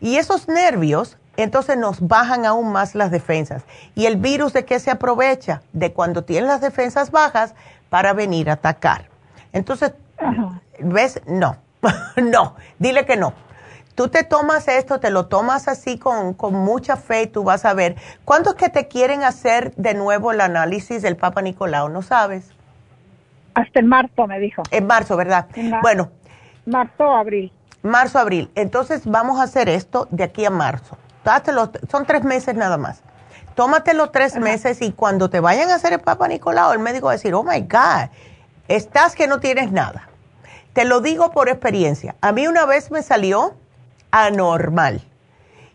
Y esos nervios, entonces nos bajan aún más las defensas. ¿Y el virus de qué se aprovecha? De cuando tienes las defensas bajas para venir a atacar. Entonces, ¿Ves? No, no, dile que no. Tú te tomas esto, te lo tomas así con, con, mucha fe y tú vas a ver. ¿Cuándo es que te quieren hacer de nuevo el análisis del Papa Nicolau? ¿No sabes? Hasta en marzo, me dijo. En marzo, ¿verdad? bueno. Marzo, abril. Marzo, abril. Entonces vamos a hacer esto de aquí a marzo. Dátelo, son tres meses nada más. Tómatelo tres meses y cuando te vayan a hacer el Papa Nicolau, el médico va a decir, oh my God, estás que no tienes nada. Te lo digo por experiencia. A mí una vez me salió anormal.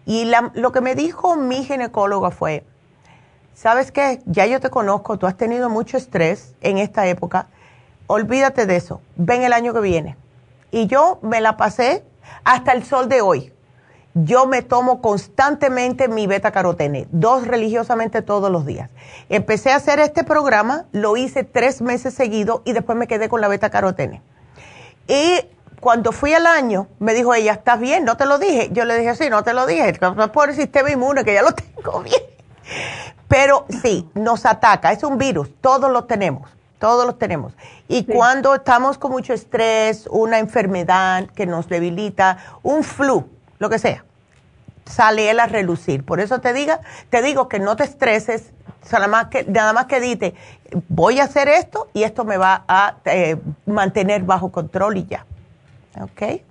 Y lo que me dijo mi ginecóloga fue, ¿sabes qué? Ya yo te conozco, tú has tenido mucho estrés en esta época. Olvídate de eso. Ven el año que viene. Y yo me la pasé hasta el sol de hoy. Yo me tomo constantemente mi beta carotene, dos religiosamente todos los días. Empecé a hacer este programa, lo hice tres meses seguidos y después me quedé con la beta carotene. Y cuando fui al año, me dijo ella, ¿estás bien? No te lo dije. Yo le dije, sí, no te lo dije. Por el sistema inmune, que ya lo tengo bien. Pero sí, nos ataca. Es un virus. Todos lo tenemos. Todos los tenemos. Y cuando estamos con mucho estrés, una enfermedad que nos debilita, un flu, lo que sea, sale él a relucir. Por eso te diga, te digo que no te estreses, nada más que, nada más que dite, voy a hacer esto y esto me va a eh, mantener bajo control y ya. ¿Ok?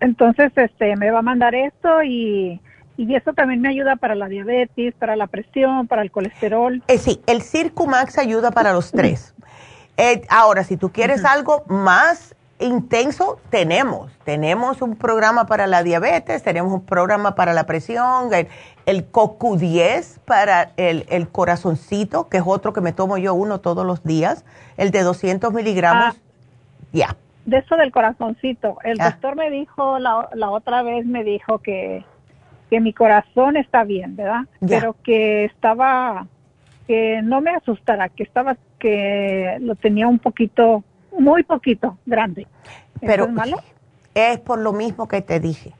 Entonces, este, me va a mandar esto y, y eso también me ayuda para la diabetes, para la presión, para el colesterol. Eh, sí, el Circumax ayuda para los tres. Eh, ahora, si tú quieres algo más intenso tenemos. Tenemos un programa para la diabetes, tenemos un programa para la presión, el, CoQ10 para el, corazoncito, que es otro que me tomo yo uno todos los días, el de 200 miligramos. Ah. ya. De eso del corazoncito, el ah. doctor me dijo, la, la, otra vez me dijo que, que mi corazón está bien, ¿verdad? Pero que estaba, que no me asustara, que estaba, que lo tenía un poquito muy poquito, grande. Pero es por lo mismo que te dije.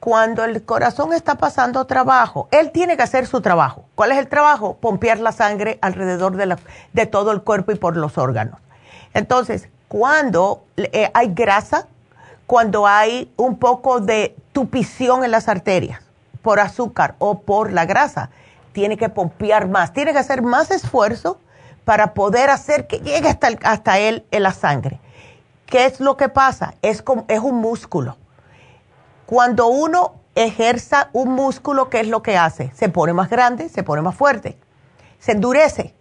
Cuando el corazón está pasando trabajo, él tiene que hacer su trabajo. ¿Cuál es el trabajo? Pompear la sangre alrededor de, la, de todo el cuerpo y por los órganos. Entonces, cuando eh, hay grasa, cuando hay un poco de tupición en las arterias por azúcar o por la grasa, tiene que pompear más, tiene que hacer más esfuerzo para poder hacer que llegue hasta, hasta él en la sangre. ¿Qué es lo que pasa? Es, como, es un músculo. Cuando uno ejerza un músculo, ¿qué es lo que hace? Se pone más grande, se pone más fuerte, se endurece.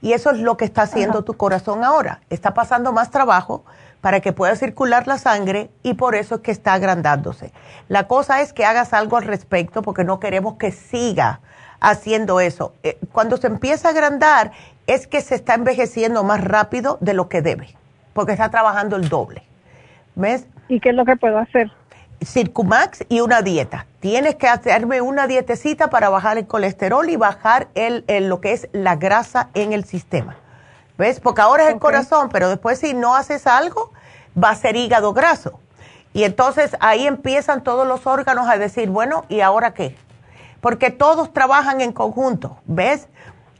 Y eso es lo que está haciendo tu corazón ahora. Está pasando más trabajo para que pueda circular la sangre y por eso es que está agrandándose. La cosa es que hagas algo al respecto porque no queremos que siga haciendo eso. Eh, cuando se empieza a agrandar es que se está envejeciendo más rápido de lo que debe, porque está trabajando el doble. ¿Ves? ¿Y qué es lo que puedo hacer? Circumax y una dieta. Tienes que hacerme una dietecita para bajar el colesterol y bajar el, lo que es la grasa en el sistema. ¿Ves? Porque ahora es el corazón, pero después si no haces algo, va a ser hígado graso. Y entonces ahí empiezan todos los órganos a decir, bueno, ¿y ahora qué? porque todos trabajan en conjunto, ¿ves?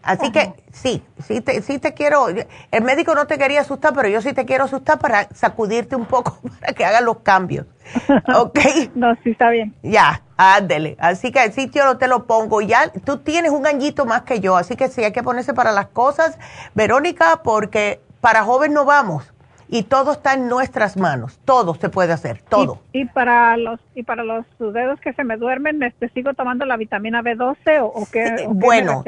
Así que sí, sí te, sí te quiero, el médico no te quería asustar, pero yo sí te quiero asustar para sacudirte un poco, para que hagas los cambios. ¿Ok? no, sí está bien. Ya, ándele. Así que sí, yo no te lo pongo. Ya, tú tienes un añito más que yo, así que sí hay que ponerse para las cosas, Verónica, porque para joven no vamos y todo está en nuestras manos, todo se puede hacer, todo. Y, para los y para los dedos que se me duermen, ¿te sigo tomando la vitamina B12 o, qué? bueno,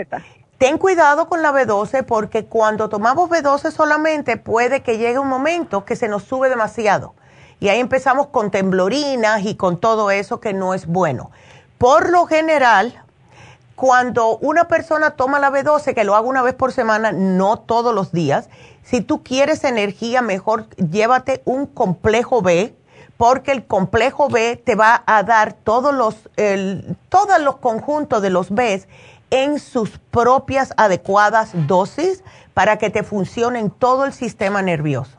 ten cuidado con la B12 porque cuando tomamos B12 solamente puede que llegue un momento que se nos sube demasiado y ahí empezamos con temblorinas y con todo eso que no es bueno. Por lo general, cuando una persona toma la B12, que lo haga una vez por semana, no todos los días, si tú quieres energía, mejor llévate un complejo B, porque el complejo B te va a dar todos los, todos los conjuntos de los B en sus propias adecuadas dosis para que te funcione todo el sistema nervioso.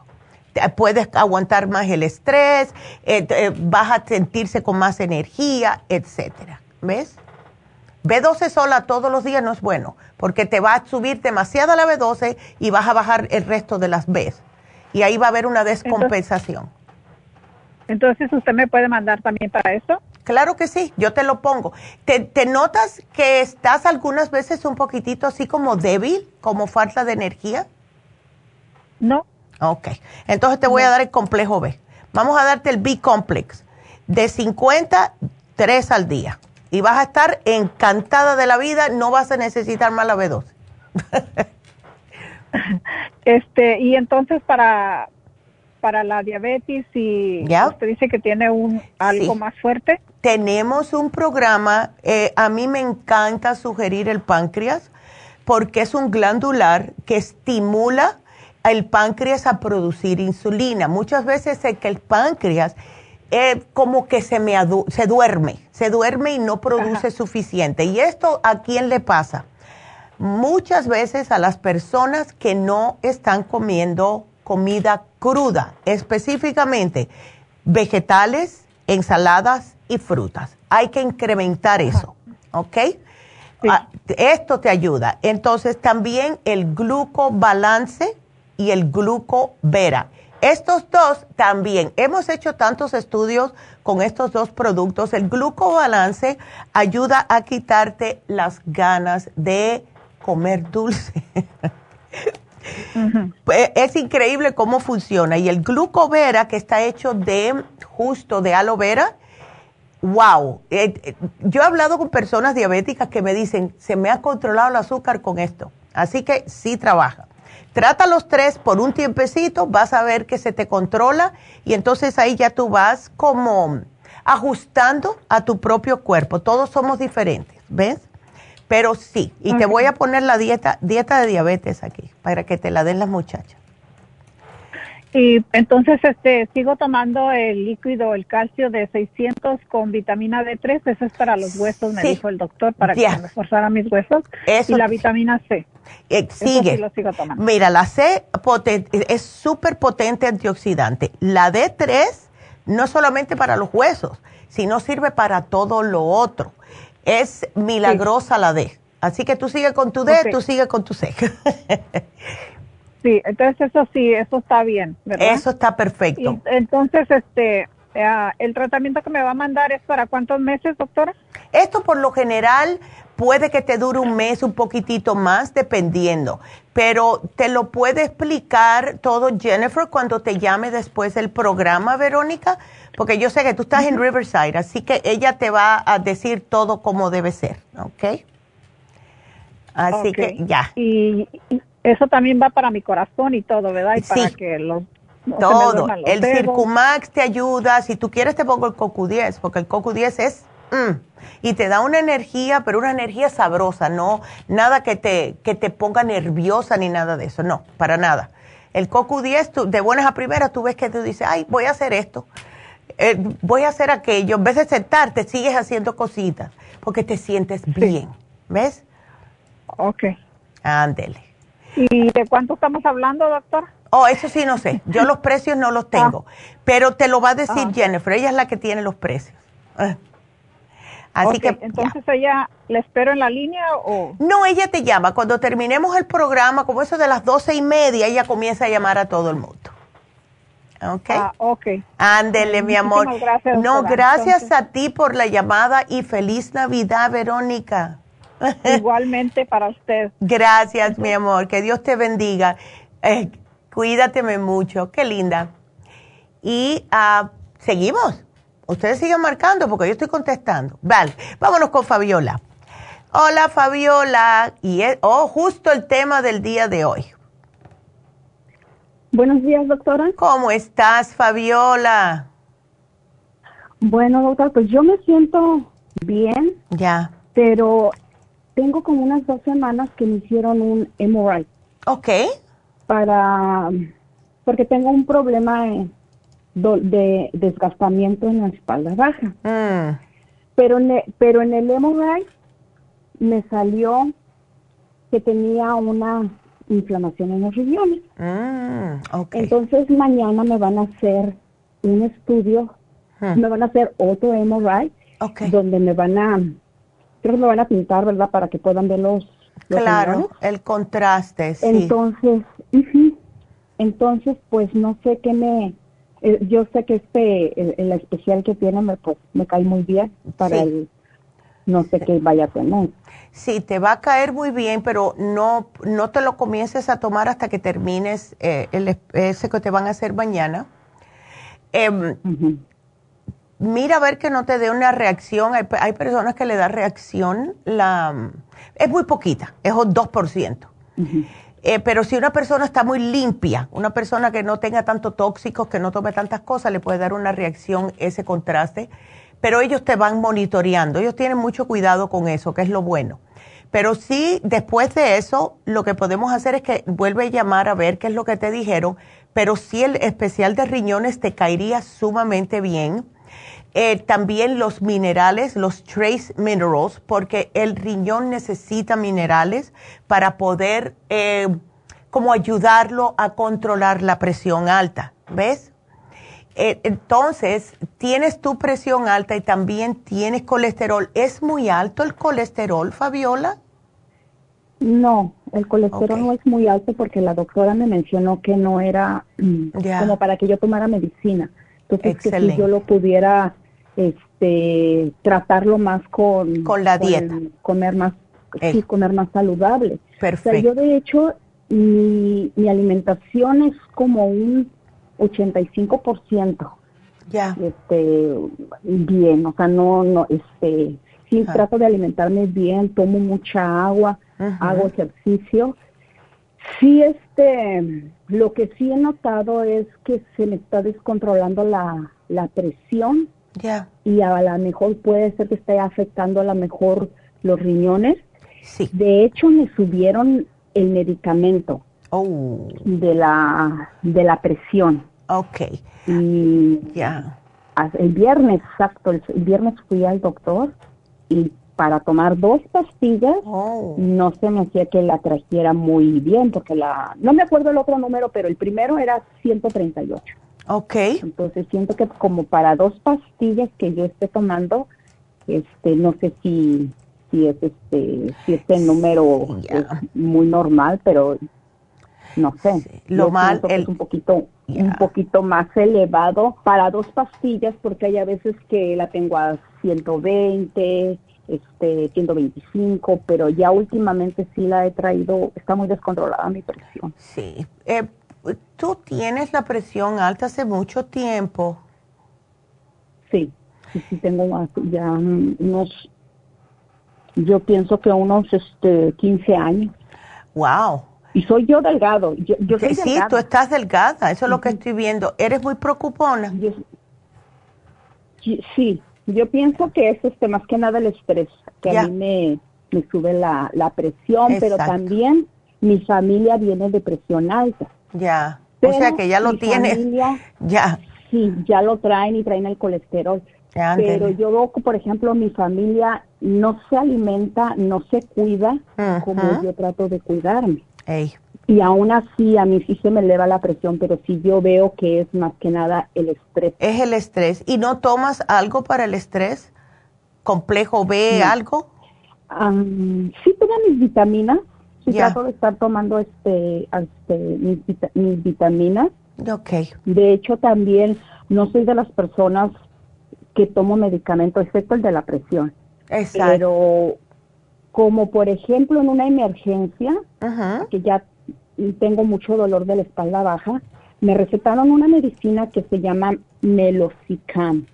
Puedes aguantar más el estrés, eh, eh, vas a sentirse con más energía, etcétera. ¿Ves? B12 sola todos los días no es bueno, porque te va a subir demasiada la B12 y vas a bajar el resto de las B. Y ahí va a haber una descompensación. Entonces, ¿usted me puede mandar también para eso? Claro que sí, yo te lo pongo. ¿Te, ¿Te, notas que estás algunas veces un poquitito así como débil, como falta de energía? No. Ok, entonces te voy a dar el complejo B. Vamos a darte el B-complex de 50, 3 al día y vas a estar encantada de la vida, no vas a necesitar más la B12. este, y entonces para para la diabetes y usted dice que tiene un algo más fuerte. Tenemos un programa, eh, a mí me encanta sugerir el páncreas porque es un glandular que estimula el páncreas a producir insulina. Muchas veces es que el páncreas eh, como que se, me se duerme, se duerme y no produce suficiente. ¿Y esto a quién le pasa? Muchas veces a las personas que no están comiendo comida cruda, específicamente vegetales, ensaladas y frutas. Hay que incrementar eso, ¿ok? Ah, esto te ayuda. Entonces también el glucobalance y el glucovera estos dos también, hemos hecho tantos estudios con estos dos productos. El glucobalance ayuda a quitarte las ganas de comer dulce. Pues, es increíble cómo funciona. Y el glucovera, que está hecho de justo de aloe vera, wow. Eh, eh, yo he hablado con personas diabéticas que me dicen, se me ha controlado el azúcar con esto. Así que sí trabaja. Trata los tres por un tiempecito, vas a ver que se te controla y entonces ahí ya tú vas como ajustando a tu propio cuerpo. Todos somos diferentes, ¿ves? Pero sí, y te voy a poner la dieta, dieta de diabetes aquí para que te la den las muchachas. Y entonces este sigo tomando el líquido, el calcio de 600 con vitamina D3, eso es para los huesos, me dijo el doctor, para que me reforzara mis huesos. y la vitamina C. Eh, sigue. lo sigo tomando. Mira, la C es súper potente antioxidante. La D3 no solamente para los huesos, sino sirve para todo lo otro. Es milagrosa la D. Así que tú sigues con tu D, tú sigues con tu C. Sí, entonces eso sí, eso está bien, ¿verdad? Eso está perfecto. entonces, este, eh, el tratamiento que me va a mandar es para cuántos meses, doctora? Esto por lo general puede que te dure un mes, un poquitito más, dependiendo. Pero te lo puede explicar todo Jennifer cuando te llame después del programa, Verónica, porque yo sé que tú estás en Riverside, así que ella te va a decir todo como debe ser, ¿ok? Así que ya. Y, eso también va para mi corazón y todo, ¿verdad? Y para que los todo. el Circumax te ayuda. Si tú quieres, te pongo el CoQ10, porque el CoQ10 es. Mm, y te da una energía, pero una energía sabrosa, no nada que te, que te ponga nerviosa ni nada de eso, no, para nada. El CoQ10, de buenas a primeras, tú ves que tú dices, ay, voy a hacer esto, eh, voy a hacer aquello. En vez de sentarte, sigues haciendo cositas, porque te sientes bien, ¿ves? Ok. Ándele. ¿Y de cuánto estamos hablando, doctor? Oh, eso sí no sé. Yo los precios no los tengo. Ah. Pero te lo va a decir ah. Jennifer. Ella es la que tiene los precios. Ah. Así que. Entonces ella, ¿le espero en la línea o.? No, ella te llama. Cuando terminemos el programa, como eso de las doce y media, ella comienza a llamar a todo el mundo. ¿Ok? Ah, ok. Ándele, mi amor. Gracias, no, gracias a ti por la llamada y feliz Navidad, Verónica. Igualmente para usted. Gracias, mi amor. Que Dios te bendiga. Eh, cuídateme mucho. Qué linda. Y uh, seguimos. Ustedes sigan marcando porque yo estoy contestando. Vale, vámonos con Fabiola. Hola, Fabiola. Y es, oh, justo el tema del día de hoy. Buenos días, doctora. ¿Cómo estás, Fabiola? Bueno, doctora, pues yo me siento bien. Ya. Pero tengo como unas dos semanas que me hicieron un MRI. Ok. Para, porque tengo un problema de, desgastamiento en la espalda baja. Mm. Pero, en pero en el MRI me salió que tenía una inflamación en los riñones. Mm, okay. Entonces mañana me van a hacer un estudio, Hmm. me van a hacer otro MRI, Okay. donde me van a, creo que me van a pintar, ¿verdad? Para que puedan ver los, los Claro, riñones. el contraste, sí. Entonces, entonces pues no sé qué me, eh, yo sé que este, el, el especial que tiene me, pues, me cae muy bien para Sí. el, no sé qué vaya a tener. Sí, te va a caer muy bien, pero no, no te lo comiences a tomar hasta que termines eh, el, ese que te van a hacer mañana. Em, mira a ver que no te dé una reacción. Hay, hay personas que le da reacción, la, es muy poquita, es un 2%. Ujú. Eh, pero si una persona está muy limpia, una persona que no tenga tanto tóxicos, que no tome tantas cosas, le puede dar una reacción ese contraste. Pero ellos te van monitoreando, ellos tienen mucho cuidado con eso, que es lo bueno. Pero sí, después de eso, lo que podemos hacer es que vuelve a llamar a ver qué es lo que te dijeron, pero sí el especial de riñones te caería sumamente bien. Eh, también los minerales, los trace minerals, porque el riñón necesita minerales para poder eh, como ayudarlo a controlar la presión alta, ¿ves? Eh, entonces, tienes tu presión alta y también tienes colesterol. ¿Es muy alto el colesterol, Fabiola? No, el colesterol no es muy alto porque la doctora me mencionó que no era mm, como para que yo tomara medicina. Entonces, que si yo lo pudiera este, tratarlo más con... Con la dieta. comer más, Eh. sí, comer más saludable. O sea, Perfecto. yo de hecho, mi, mi alimentación es como un 85% Ya. este bien, o sea, no no este sí trato de alimentarme bien, tomo mucha agua, hago ejercicio. Sí este lo que sí he notado es que se me está descontrolando la la presión Ya. y a lo mejor puede ser que esté afectando a lo mejor los riñones. Sí. De hecho me subieron el medicamento Oh, de la de la presión ok. y Ya. El viernes, exacto, el, viernes fui al doctor y para tomar dos pastillas Oh, no se me hacía que la trajera muy bien porque la, no me acuerdo el otro número, pero el primero era 138. ok. Entonces siento que como para dos pastillas que yo esté tomando, este, no sé si, si es este, si este número es muy normal, pero no sé. Sí, lo Yo mal, el- es un poquito, Un poquito más elevado para dos pastillas, porque hay a veces que la tengo a 120, este, 125, pero ya últimamente sí la he traído, está muy descontrolada mi presión. Sí. Eh, Tú tienes la presión alta hace mucho tiempo. Sí, sí, sí tengo ya unos, yo pienso que unos este 15 años. Wow. Y soy yo delgado. Yo, yo soy Sí, delgada. tú estás delgada, eso es lo que estoy viendo. ¿Eres muy preocupona? Yo- sí, yo pienso que es este más que nada el estrés, que Ya. a mí me, me sube la, la presión, pero también mi familia viene de presión alta. Ya. Pero o sea que ya lo tienes. familia, Ya. sí, ya lo traen y traen el colesterol. Ya, Pero yo por ejemplo, mi familia no se alimenta, no se cuida como yo trato de cuidarme. Y aún así, a mí sí se me eleva la presión, pero sí yo veo que es más que nada el estrés. es el estrés. ¿Y no tomas algo para el estrés? complejo B, algo? sí tomo mis vitaminas. Sí trato de estar tomando este, este mis, vitaminas. Ok. De hecho, también no soy de las personas que tomo medicamento, excepto el de la presión. Exacto. Pero como por ejemplo en una emergencia, que ya tengo mucho dolor de la espalda baja, me recetaron una medicina que se llama Melocicam.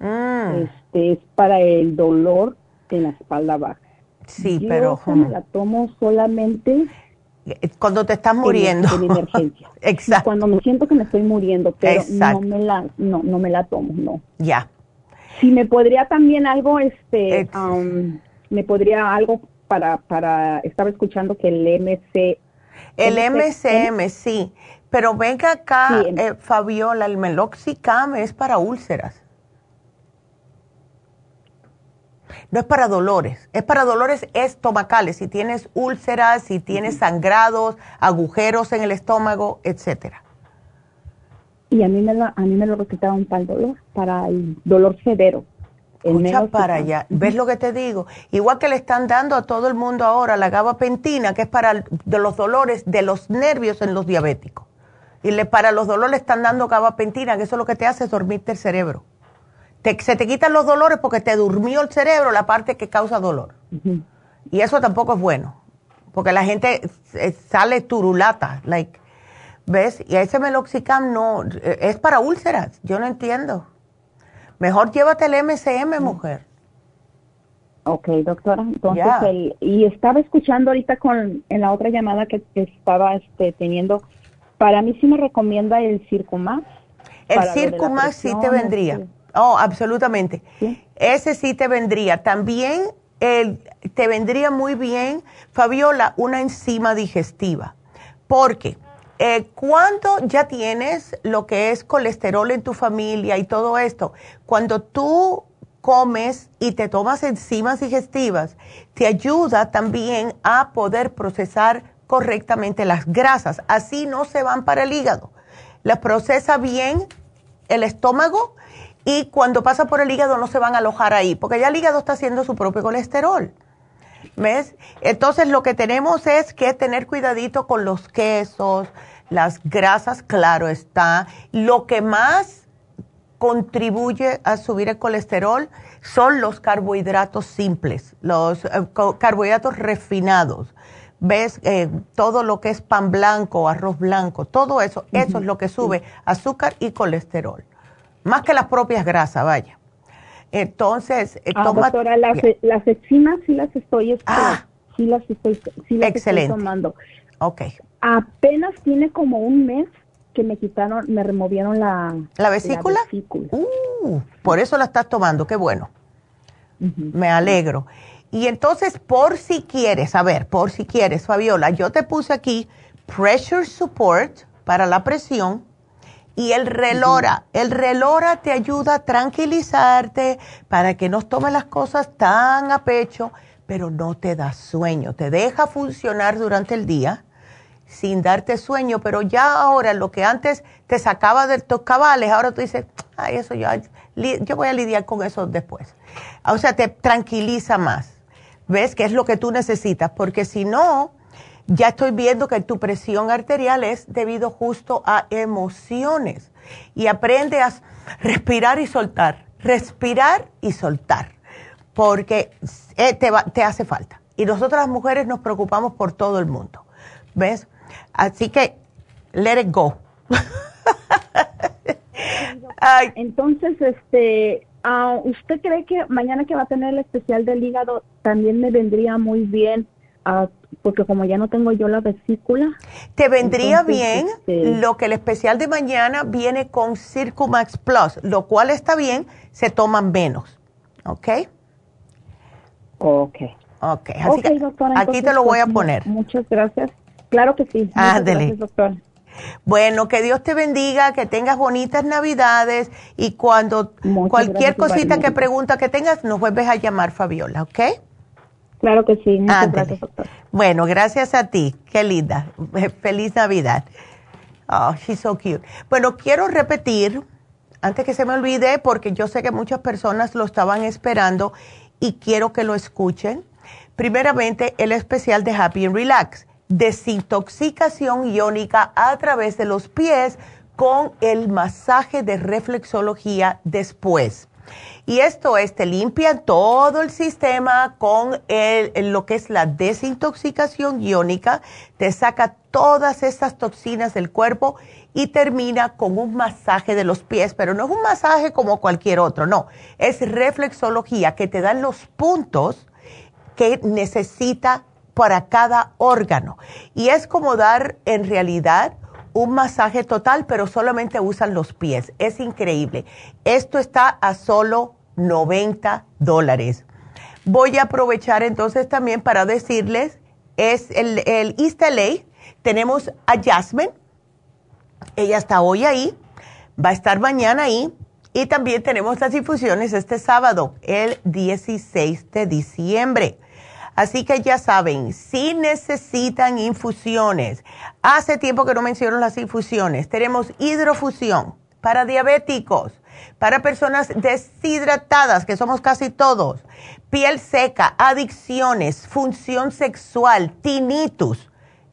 Mm. Este es para el dolor de la espalda baja. Sí, pero me la tomo solamente eh, cuando te estás muriendo. En, emergencia. Exacto. Cuando me siento que me estoy muriendo, pero no me la no, no me la tomo, no. Ya. Si me podría también algo este um, me podría algo para para estaba escuchando que el MC el MCM, sí. Pero venga acá, eh, Fabiola, el Meloxicam es para úlceras. No es para dolores, es para dolores estomacales, si tienes úlceras, si tienes sangrados, agujeros en el estómago, etcétera. Y a mí me lo, a mí me lo recetaron para el dolor, para el dolor severo. Escucha para allá. ¿Ves lo que te digo? Igual que le están dando a todo el mundo ahora la gabapentina, que es para de los dolores de los nervios en los diabéticos. Y le, para los dolores le están dando gabapentina, que eso lo que te hace es dormirte el cerebro. se te quitan los dolores porque te durmió el cerebro, la parte que causa dolor. Y eso tampoco es bueno, porque la gente eh, sale turulata, like, ¿ves? Y ese meloxicam no, eh, es para úlceras, yo no entiendo. Mejor llévate el MCM, mujer. Ok, doctora. Entonces, y estaba escuchando ahorita con en la otra llamada que, estaba este, teniendo, para mí sí me recomienda el Circumax. El Circumax sí te vendría. Oh, absolutamente. Ese sí te vendría. También el, te vendría muy bien, Fabiola, una enzima digestiva. Porque eh, cuando ya tienes lo que es colesterol en tu familia y todo esto, cuando tú comes y te tomas enzimas digestivas, te ayuda también a poder procesar correctamente las grasas. Así no se van para el hígado. Las procesa bien el estómago y cuando pasa por el hígado no se van a alojar ahí, porque ya el hígado está haciendo su propio colesterol. ¿Ves? Entonces lo que tenemos es que tener cuidadito con los quesos, las grasas, claro está. Lo que más contribuye a subir el colesterol son los carbohidratos simples, los eh, carbohidratos refinados. ¿Ves? Eh, todo lo que es pan blanco, arroz blanco, todo eso, eso es lo que sube azúcar y colesterol. Más que las propias grasas, vaya. Entonces, eh, ah, doctora, las, las enzimas sí las estoy, este, ah, sí las estoy, sí las excelente. estoy tomando. Ok. Apenas tiene como un mes que me quitaron, me removieron la... ¿La vesícula? Uh, por eso la estás tomando, qué bueno. Me alegro. Y entonces, por si quieres, a ver, por si quieres, Fabiola, yo te puse aquí Pressure Support para la presión y el relora. El relora te ayuda a tranquilizarte para que no tomes las cosas tan a pecho, pero no te da sueño. Te deja funcionar durante el día sin darte sueño, pero ya ahora lo que antes te sacaba de tus cabales, ahora tú dices, ay, eso yo, yo voy a lidiar con eso después. O sea, te tranquiliza más. ¿Ves? Que es lo que tú necesitas, porque si no, ya estoy viendo que tu presión arterial es debido justo a emociones. Y aprende a respirar y soltar, respirar y soltar, porque eh, te, te hace falta. Y nosotras las mujeres nos preocupamos por todo el mundo. ¿Ves? Así que, let it go. Entonces, este, ah, ¿usted cree que mañana que va a tener el especial del hígado también me vendría muy bien? Uh, porque como ya no tengo yo la vesícula. Te vendría bien este, lo que el especial de mañana viene con Circumax Plus, lo cual está bien, se toman menos. ¿Ok? Ok. Ok, así doctora, aquí te lo voy a pues, poner. Muchas gracias. Claro que sí. Ándele. doctor. Bueno, que Dios te bendiga, que tengas bonitas navidades y cuando cualquier cosita que pregunta que tengas, nos vuelves a llamar, Fabiola, ¿ok? Claro que sí. Muchas gracias, doctor. Bueno, gracias a ti. Qué linda. Feliz Navidad. Oh, she's so cute. Bueno, quiero repetir, antes que se me olvide, porque yo sé que muchas personas lo estaban esperando, y quiero que lo escuchen. Primeramente, el especial de Happy and Relax, desintoxicación iónica a través de los pies con el masaje de reflexología después. Y esto es, te limpia todo el sistema con lo que es la desintoxicación iónica, te saca todas estas toxinas del cuerpo y termina con un masaje de los pies, pero no es un masaje como cualquier otro, no, es reflexología que te dan los puntos que necesita para cada órgano. Y es como dar en realidad un masaje total, pero solamente usan los pies. Es increíble. Esto está a solo 90 dólares. Voy a aprovechar entonces también para decirles, es el, el East tenemos a Jasmine, ella está hoy ahí, va a estar mañana ahí, y también tenemos las infusiones este sábado, el 16 de diciembre. Así que ya saben, si necesitan infusiones, hace tiempo que no menciono las infusiones, tenemos hidrofusión para diabéticos, para personas deshidratadas, que somos casi todos, piel seca, adicciones, función sexual, tinnitus,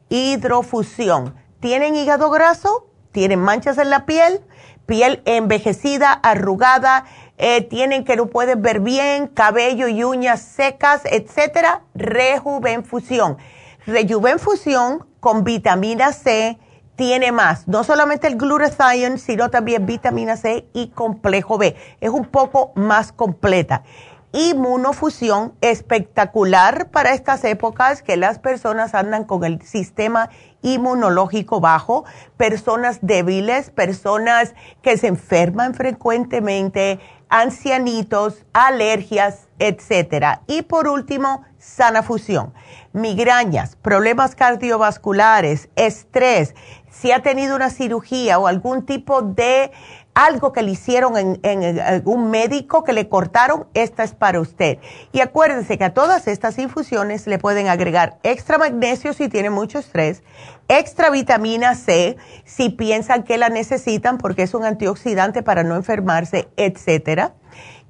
hidrofusión. ¿Tienen hígado graso? ¿Tienen manchas en la piel? ¿Piel envejecida, arrugada? Eh, tienen que no pueden ver bien, cabello y uñas secas, etcétera, rejuvenfusión. Rejuvenfusión con vitamina C tiene más, no solamente el glutathione, sino también vitamina C y complejo B. Es un poco más completa. Inmunofusión espectacular para estas épocas que las personas andan con el sistema inmunológico bajo, personas débiles, personas que se enferman frecuentemente, ancianitos, alergias, etcétera. Y por último, sana fusión. Migrañas, problemas cardiovasculares, estrés, si ha tenido una cirugía o algún tipo de algo que le hicieron en, algún médico que le cortaron, esta es para usted. Y acuérdense que a todas estas infusiones le pueden agregar extra magnesio si tiene mucho estrés, extra vitamina C si piensan que la necesitan porque es un antioxidante para no enfermarse, etcétera.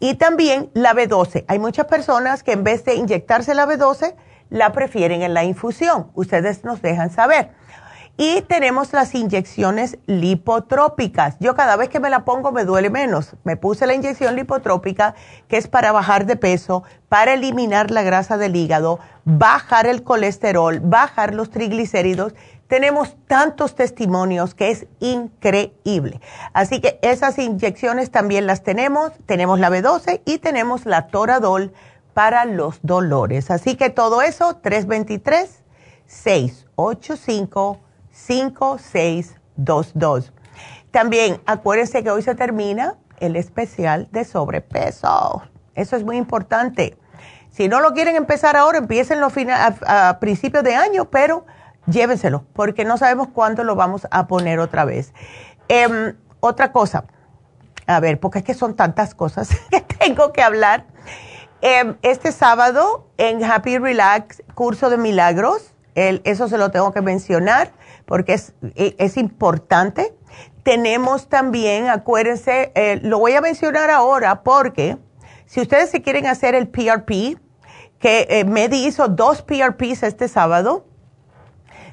Y también la B12. Hay muchas personas que en vez de inyectarse la B12, la prefieren en la infusión. Ustedes nos dejan saber. Y tenemos las inyecciones lipotrópicas. Yo cada vez que me la pongo me duele menos. Me puse la inyección lipotrópica que es para bajar de peso, para eliminar la grasa del hígado, bajar el colesterol, bajar los triglicéridos. Tenemos tantos testimonios que es increíble. Así que esas inyecciones también las tenemos. Tenemos la B12 y tenemos la Toradol para los dolores. Así que todo eso, 323 685 5622. También acuérdense que hoy se termina el especial de sobrepeso. Eso es muy importante. Si no lo quieren empezar ahora, empiecen a, a, principios de año, pero llévenselo, porque no sabemos cuándo lo vamos a poner otra vez. Em, otra cosa, a ver, porque es que son tantas cosas que tengo que hablar. Em, este sábado en Happy Relax, curso de milagros, eso se lo tengo que mencionar porque es, e, es importante. Tenemos también, acuérdense, eh, lo voy a mencionar ahora porque si ustedes se quieren hacer el PRP, que eh, hizo dos PRPs este sábado,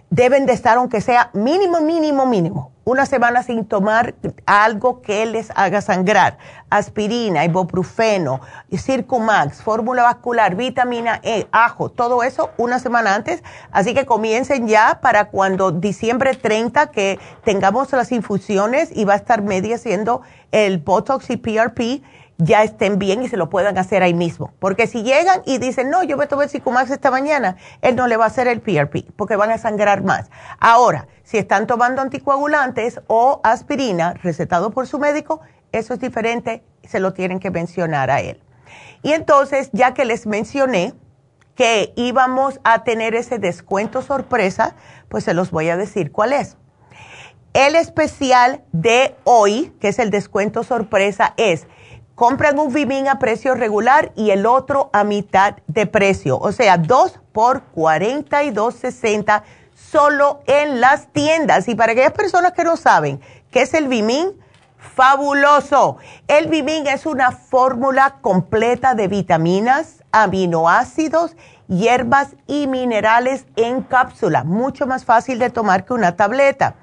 deben de estar, aunque sea mínimo, mínimo, mínimo, una semana sin tomar algo que les haga sangrar. Aspirina, ibuprofeno, Circumax, fórmula vascular, vitamina E, ajo, todo eso una semana antes. Así que comiencen ya para cuando diciembre 30 que tengamos las infusiones y va a estar media haciendo el Botox y PRP ya estén bien y se lo puedan hacer ahí mismo. Porque si llegan y dicen, no, yo me tomé el Cicumax esta mañana, él no le va a hacer el PRP porque van a sangrar más. Ahora, si están tomando anticoagulantes o aspirina recetado por su médico, eso es diferente, se lo tienen que mencionar a él. Y entonces, ya que les mencioné que íbamos a tener ese descuento sorpresa, pues se los voy a decir cuál es. El especial de hoy, que es el descuento sorpresa, es compran un Vimin a precio regular y el otro a mitad de precio. O sea, dos por 42.60 solo en las tiendas. Y para aquellas personas que no saben qué es el Vimin, fabuloso. El Vimin es una fórmula completa de vitaminas, aminoácidos, hierbas y minerales en cápsula, mucho más fácil de tomar que una tableta.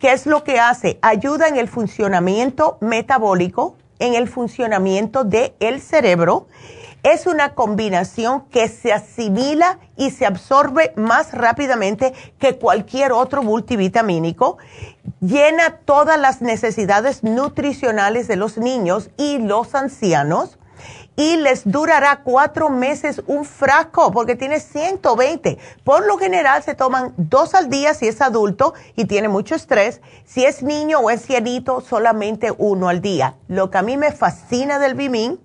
¿Qué es lo que hace? Ayuda en el funcionamiento metabólico, en el funcionamiento del el cerebro. Es una combinación que se asimila y se absorbe más rápidamente que cualquier otro multivitamínico. Llena todas las necesidades nutricionales de los niños y los ancianos y les durará cuatro meses un frasco porque tiene 120. Por lo general se toman dos al día si es adulto y tiene mucho estrés. Si es niño o es cienito, solamente uno al día. Lo que a mí me fascina del Bimin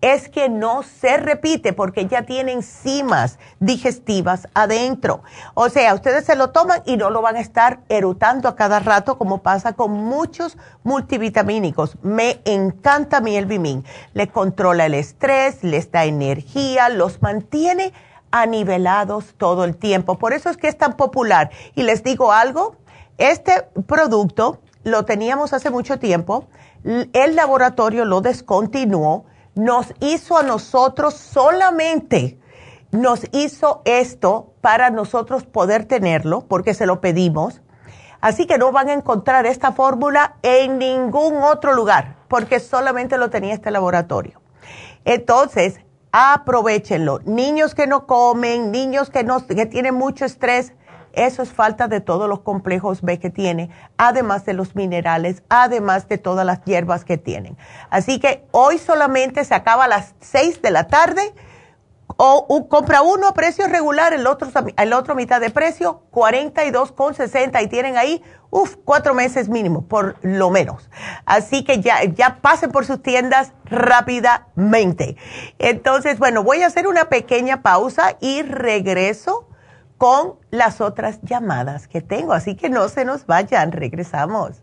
es que no se repite porque ya tiene enzimas digestivas adentro. O sea, ustedes se lo toman y no lo van a estar erutando a cada rato como pasa con muchos multivitamínicos. Me encanta mi el Bimin. Le controla el estrés, les da energía, los mantiene anivelados todo el tiempo. Por eso es que es tan popular. Y les digo algo, este producto lo teníamos hace mucho tiempo, el laboratorio lo descontinuó nos hizo a nosotros solamente, nos hizo esto para nosotros poder tenerlo, porque se lo pedimos. Así que no van a encontrar esta fórmula en ningún otro lugar, porque solamente lo tenía este laboratorio. Entonces, aprovechenlo. Niños que no comen, niños que, no, que tienen mucho estrés, eso es falta de todos los complejos B que tiene, además de los minerales, además de todas las hierbas que tienen. Así que hoy solamente se acaba a las 6 de la tarde o compra uno a precio regular, el otro, el otro mitad de precio, 42,60 y tienen ahí, uff, cuatro meses mínimo, por lo menos. Así que ya, ya pasen por sus tiendas rápidamente. Entonces, bueno, voy a hacer una pequeña pausa y regreso con las otras llamadas que tengo. Así que no se nos vayan, regresamos.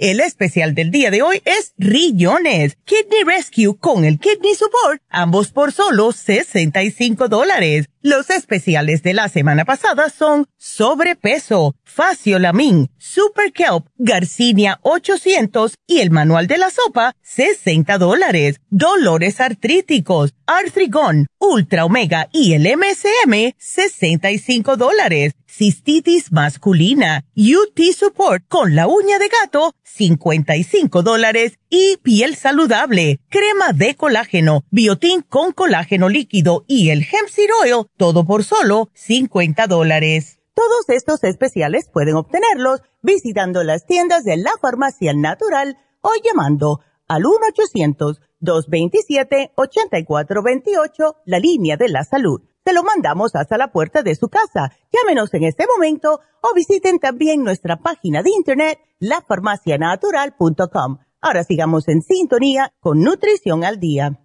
El especial del día de hoy es Rillones, Kidney Rescue con el Kidney Support, ambos por solo 65 dólares. Los especiales de la semana pasada son sobrepeso, faciolamin, super kelp, garcinia 800 y el manual de la sopa 60 dólares. Dolores artríticos, artrigón, ultra omega y el MSM 65 dólares. Cistitis masculina, UT support con la uña de gato 55 dólares y piel saludable, crema de colágeno, biotín con colágeno líquido y el hemp seed oil, todo por solo 50 dólares. Todos estos especiales pueden obtenerlos visitando las tiendas de la farmacia natural o llamando al 1-800-227-8428, la línea de la salud. Se lo mandamos hasta la puerta de su casa. Llámenos en este momento o visiten también nuestra página de internet, lafarmacianatural.com Ahora sigamos en sintonía con Nutrición al Día.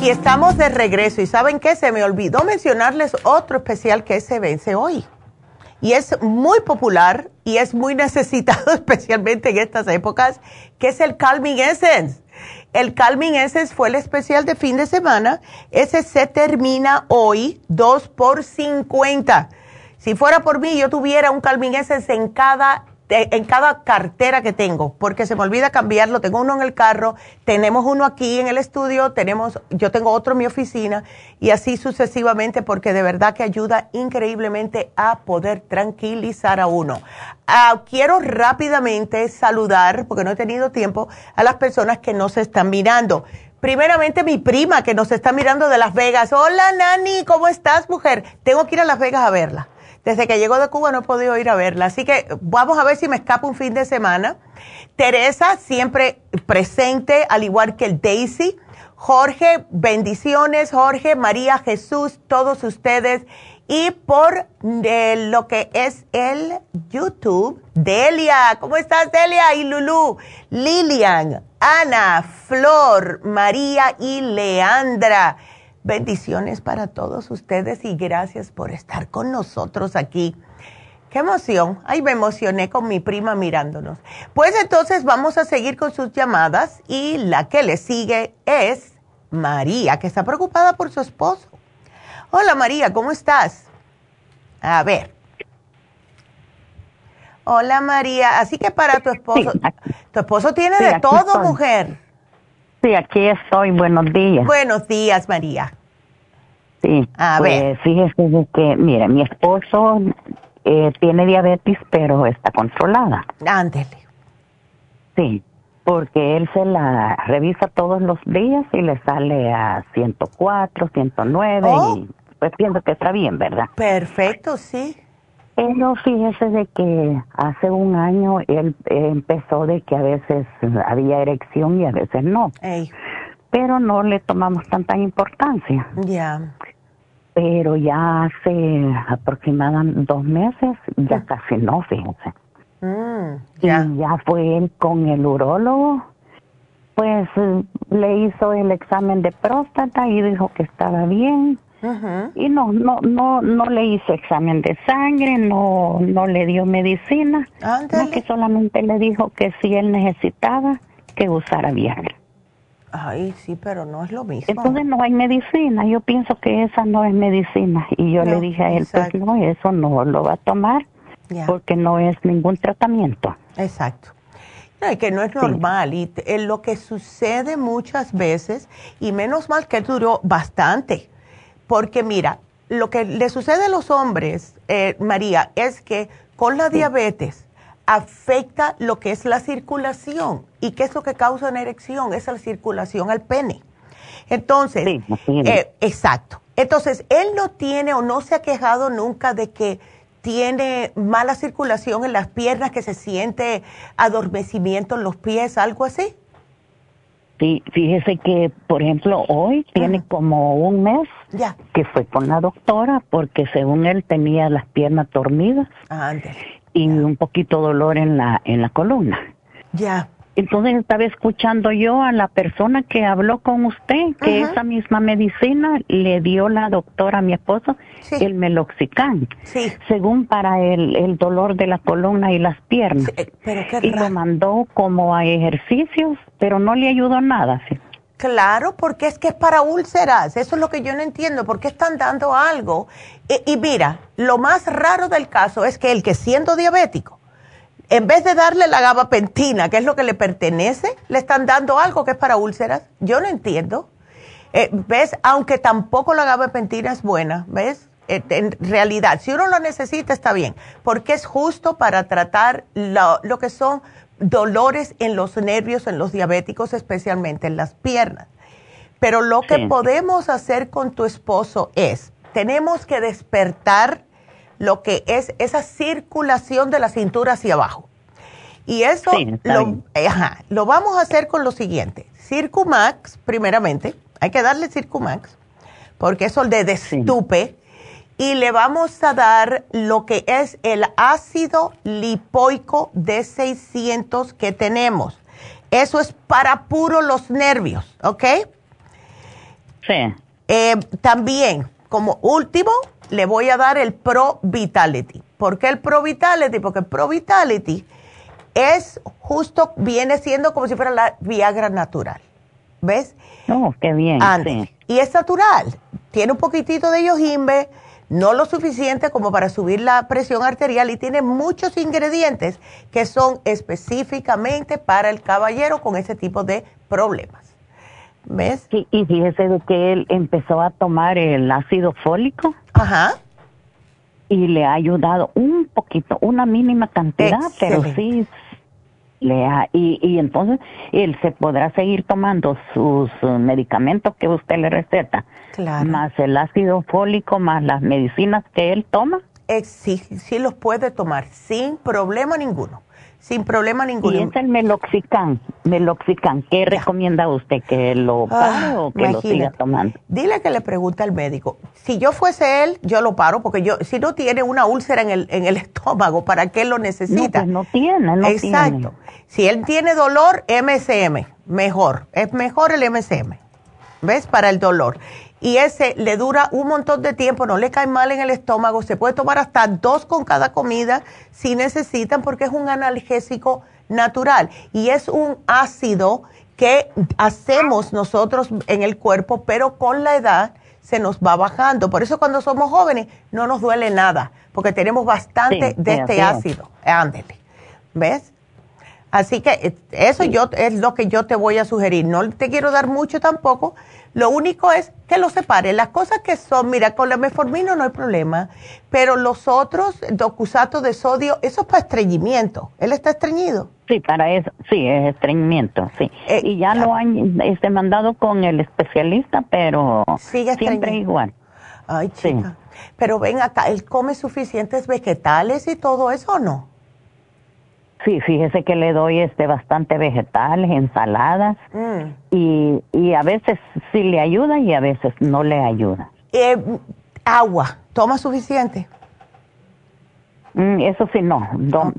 Y estamos de regreso y saben qué, se me olvidó mencionarles otro especial que se vence hoy. Y es muy popular y es muy necesitado especialmente en estas épocas, que es el Calming Essence. El Calming Essence fue el especial de fin de semana. Ese se termina hoy, 2 por 50. Si fuera por mí, yo tuviera un Calming Essence en cada en cada cartera que tengo, porque se me olvida cambiarlo. Tengo uno en el carro, tenemos uno aquí en el estudio, tenemos, yo tengo otro en mi oficina y así sucesivamente, porque de verdad que ayuda increíblemente a poder tranquilizar a uno. Ah, quiero rápidamente saludar, porque no he tenido tiempo, a las personas que nos están mirando. Primeramente mi prima que nos está mirando de Las Vegas. Hola Nani, ¿cómo estás mujer? Tengo que ir a Las Vegas a verla. Desde que llegó de Cuba no he podido ir a verla, así que vamos a ver si me escapa un fin de semana. Teresa, siempre presente, al igual que el Daisy. Jorge, bendiciones, Jorge, María, Jesús, todos ustedes. Y por lo que es el YouTube, Delia, ¿cómo estás Delia? Y Lulu, Lilian, Ana, Flor, María y Leandra. Bendiciones para todos ustedes y gracias por estar con nosotros aquí. Qué emoción. Ay, me emocioné con mi prima mirándonos. Pues entonces vamos a seguir con sus llamadas y la que le sigue es María, que está preocupada por su esposo. Hola María, ¿cómo estás? A ver. Hola María, así que para tu esposo, tu esposo tiene de todo, mujer. Sí, aquí estoy. Buenos días. Buenos días, María. Sí. A pues, ver. Fíjese que, mire, mi esposo eh, tiene diabetes, pero está controlada. Ándele. Sí, porque él se la revisa todos los días y le sale a 104, 109 y pues pienso que está bien, ¿verdad? Perfecto, sí. Pero fíjese de que hace un año él empezó de que a veces había erección y a veces no. Pero no le tomamos tanta importancia. Ya. Pero ya hace aproximadamente dos meses ya mm. casi no, fíjese. Mm, ya. Y ya fue él con el urólogo, pues le hizo el examen de próstata y dijo que estaba bien y no, no, no, no le hizo examen de sangre, no, no le dio medicina, no que solamente le dijo que si él necesitaba que usara Viagra. Ay, sí, pero no es lo mismo. Entonces no hay medicina, yo pienso que esa no es medicina. Y yo le dije a él, pues no, eso no lo va a tomar porque no es ningún tratamiento. Exacto. No, que no es normal. Y lo que sucede muchas veces, y menos mal que duró bastante, porque mira, lo que le sucede a los hombres, eh, María, es que con la diabetes afecta lo que es la circulación. ¿Y qué es lo que causa una erección? Es la circulación al pene. Entonces, eh, exacto. Entonces, él no tiene o no se ha quejado nunca de que tiene mala circulación en las piernas, que se siente adormecimiento en los pies, algo así. Sí, fíjese que, por ejemplo, hoy tiene como un mes que fue con la doctora porque según él tenía las piernas dormidas y un poquito dolor en la en la columna. Ya. Entonces estaba escuchando yo a la persona que habló con usted que esa misma medicina le dio la doctora a mi esposo, el meloxicam, según para el, el, dolor de la columna y las piernas. Eh, y lo mandó como a ejercicios, pero no le ayudó nada. Claro, porque es que es para úlceras. Eso es lo que yo no entiendo. ¿Por qué están dando algo? y mira, lo más raro del caso es que el que siendo diabético en vez de darle la gabapentina, que es lo que le pertenece, le están dando algo que es para úlceras. Yo no entiendo. Eh, ¿Ves? Aunque tampoco la gabapentina es buena, ¿ves? Eh, en realidad, si uno lo necesita, está bien, porque es justo para tratar lo, que son dolores en los nervios, en los diabéticos, especialmente en las piernas. Pero lo que podemos hacer con tu esposo es, tenemos que despertar lo que es esa circulación de la cintura hacia abajo. Y eso lo, lo, vamos a hacer con lo siguiente. Circumax, primeramente, hay que darle Circumax, porque eso de destupe. Y le vamos a dar lo que es el ácido lipoico de 600 que tenemos. Eso es para puro los nervios, ¿ok? Sí. Eh, también, como último, le voy a dar el Pro Vitality. ¿Por qué el Pro Vitality? Porque el Pro Vitality es justo, viene siendo como si fuera la Viagra natural. ¿Ves? Oh, qué bien. Y es natural. Tiene un poquitito de yojimbe, no lo suficiente como para subir la presión arterial y tiene muchos ingredientes que son específicamente para el caballero con ese tipo de problemas. ¿Ves? Sí, y fíjese de que él empezó a tomar el ácido fólico. Ajá. Y le ha ayudado un poquito, una mínima cantidad, pero sí le ha, y, y entonces él se podrá seguir tomando sus medicamentos que usted le receta, claro. más el ácido fólico, más las medicinas que él toma. Eh, sí, sí los puede tomar sin problema ninguno sin problema ninguno. Y es el meloxicam, meloxicam, ¿qué recomienda usted? ¿Que lo ah, pare o que lo siga tomando? Dile que le pregunte al médico. Si yo fuese él, yo lo paro porque yo, si no tiene una úlcera en el, en el estómago, ¿para qué lo necesita? No, pues no tiene, no Exacto. Si él tiene dolor, MSM, mejor. Es mejor el MSM. ¿Ves? Para el dolor y ese le dura un montón de tiempo, no le cae mal en el estómago, se puede tomar hasta dos con cada comida si necesitan porque es un analgésico natural y es un ácido que hacemos nosotros en el cuerpo, pero con la edad se nos va bajando. Por eso cuando somos jóvenes no nos duele nada, porque tenemos bastante de este ácido. Ándele. ¿Ves? Así que eh, eso yo es lo que yo te voy a sugerir. No te quiero dar mucho tampoco, lo único es que lo separe. Las cosas que son, mira, con la meformina no hay problema, pero los otros, docusato de sodio, eso es para estreñimiento. ¿Él está estreñido? Sí, para eso, sí, es estreñimiento, sí. Eh, y ya lo han este, mandado con el especialista, pero siempre igual. Ay, chica. Pero ven acá, ¿él come suficientes vegetales y todo eso o no? Sí, fíjese que le doy este bastante vegetales, ensaladas mm. y, y a veces sí le ayuda y a veces no le ayuda. Eh, agua, ¿toma suficiente? Mm, eso sí, no,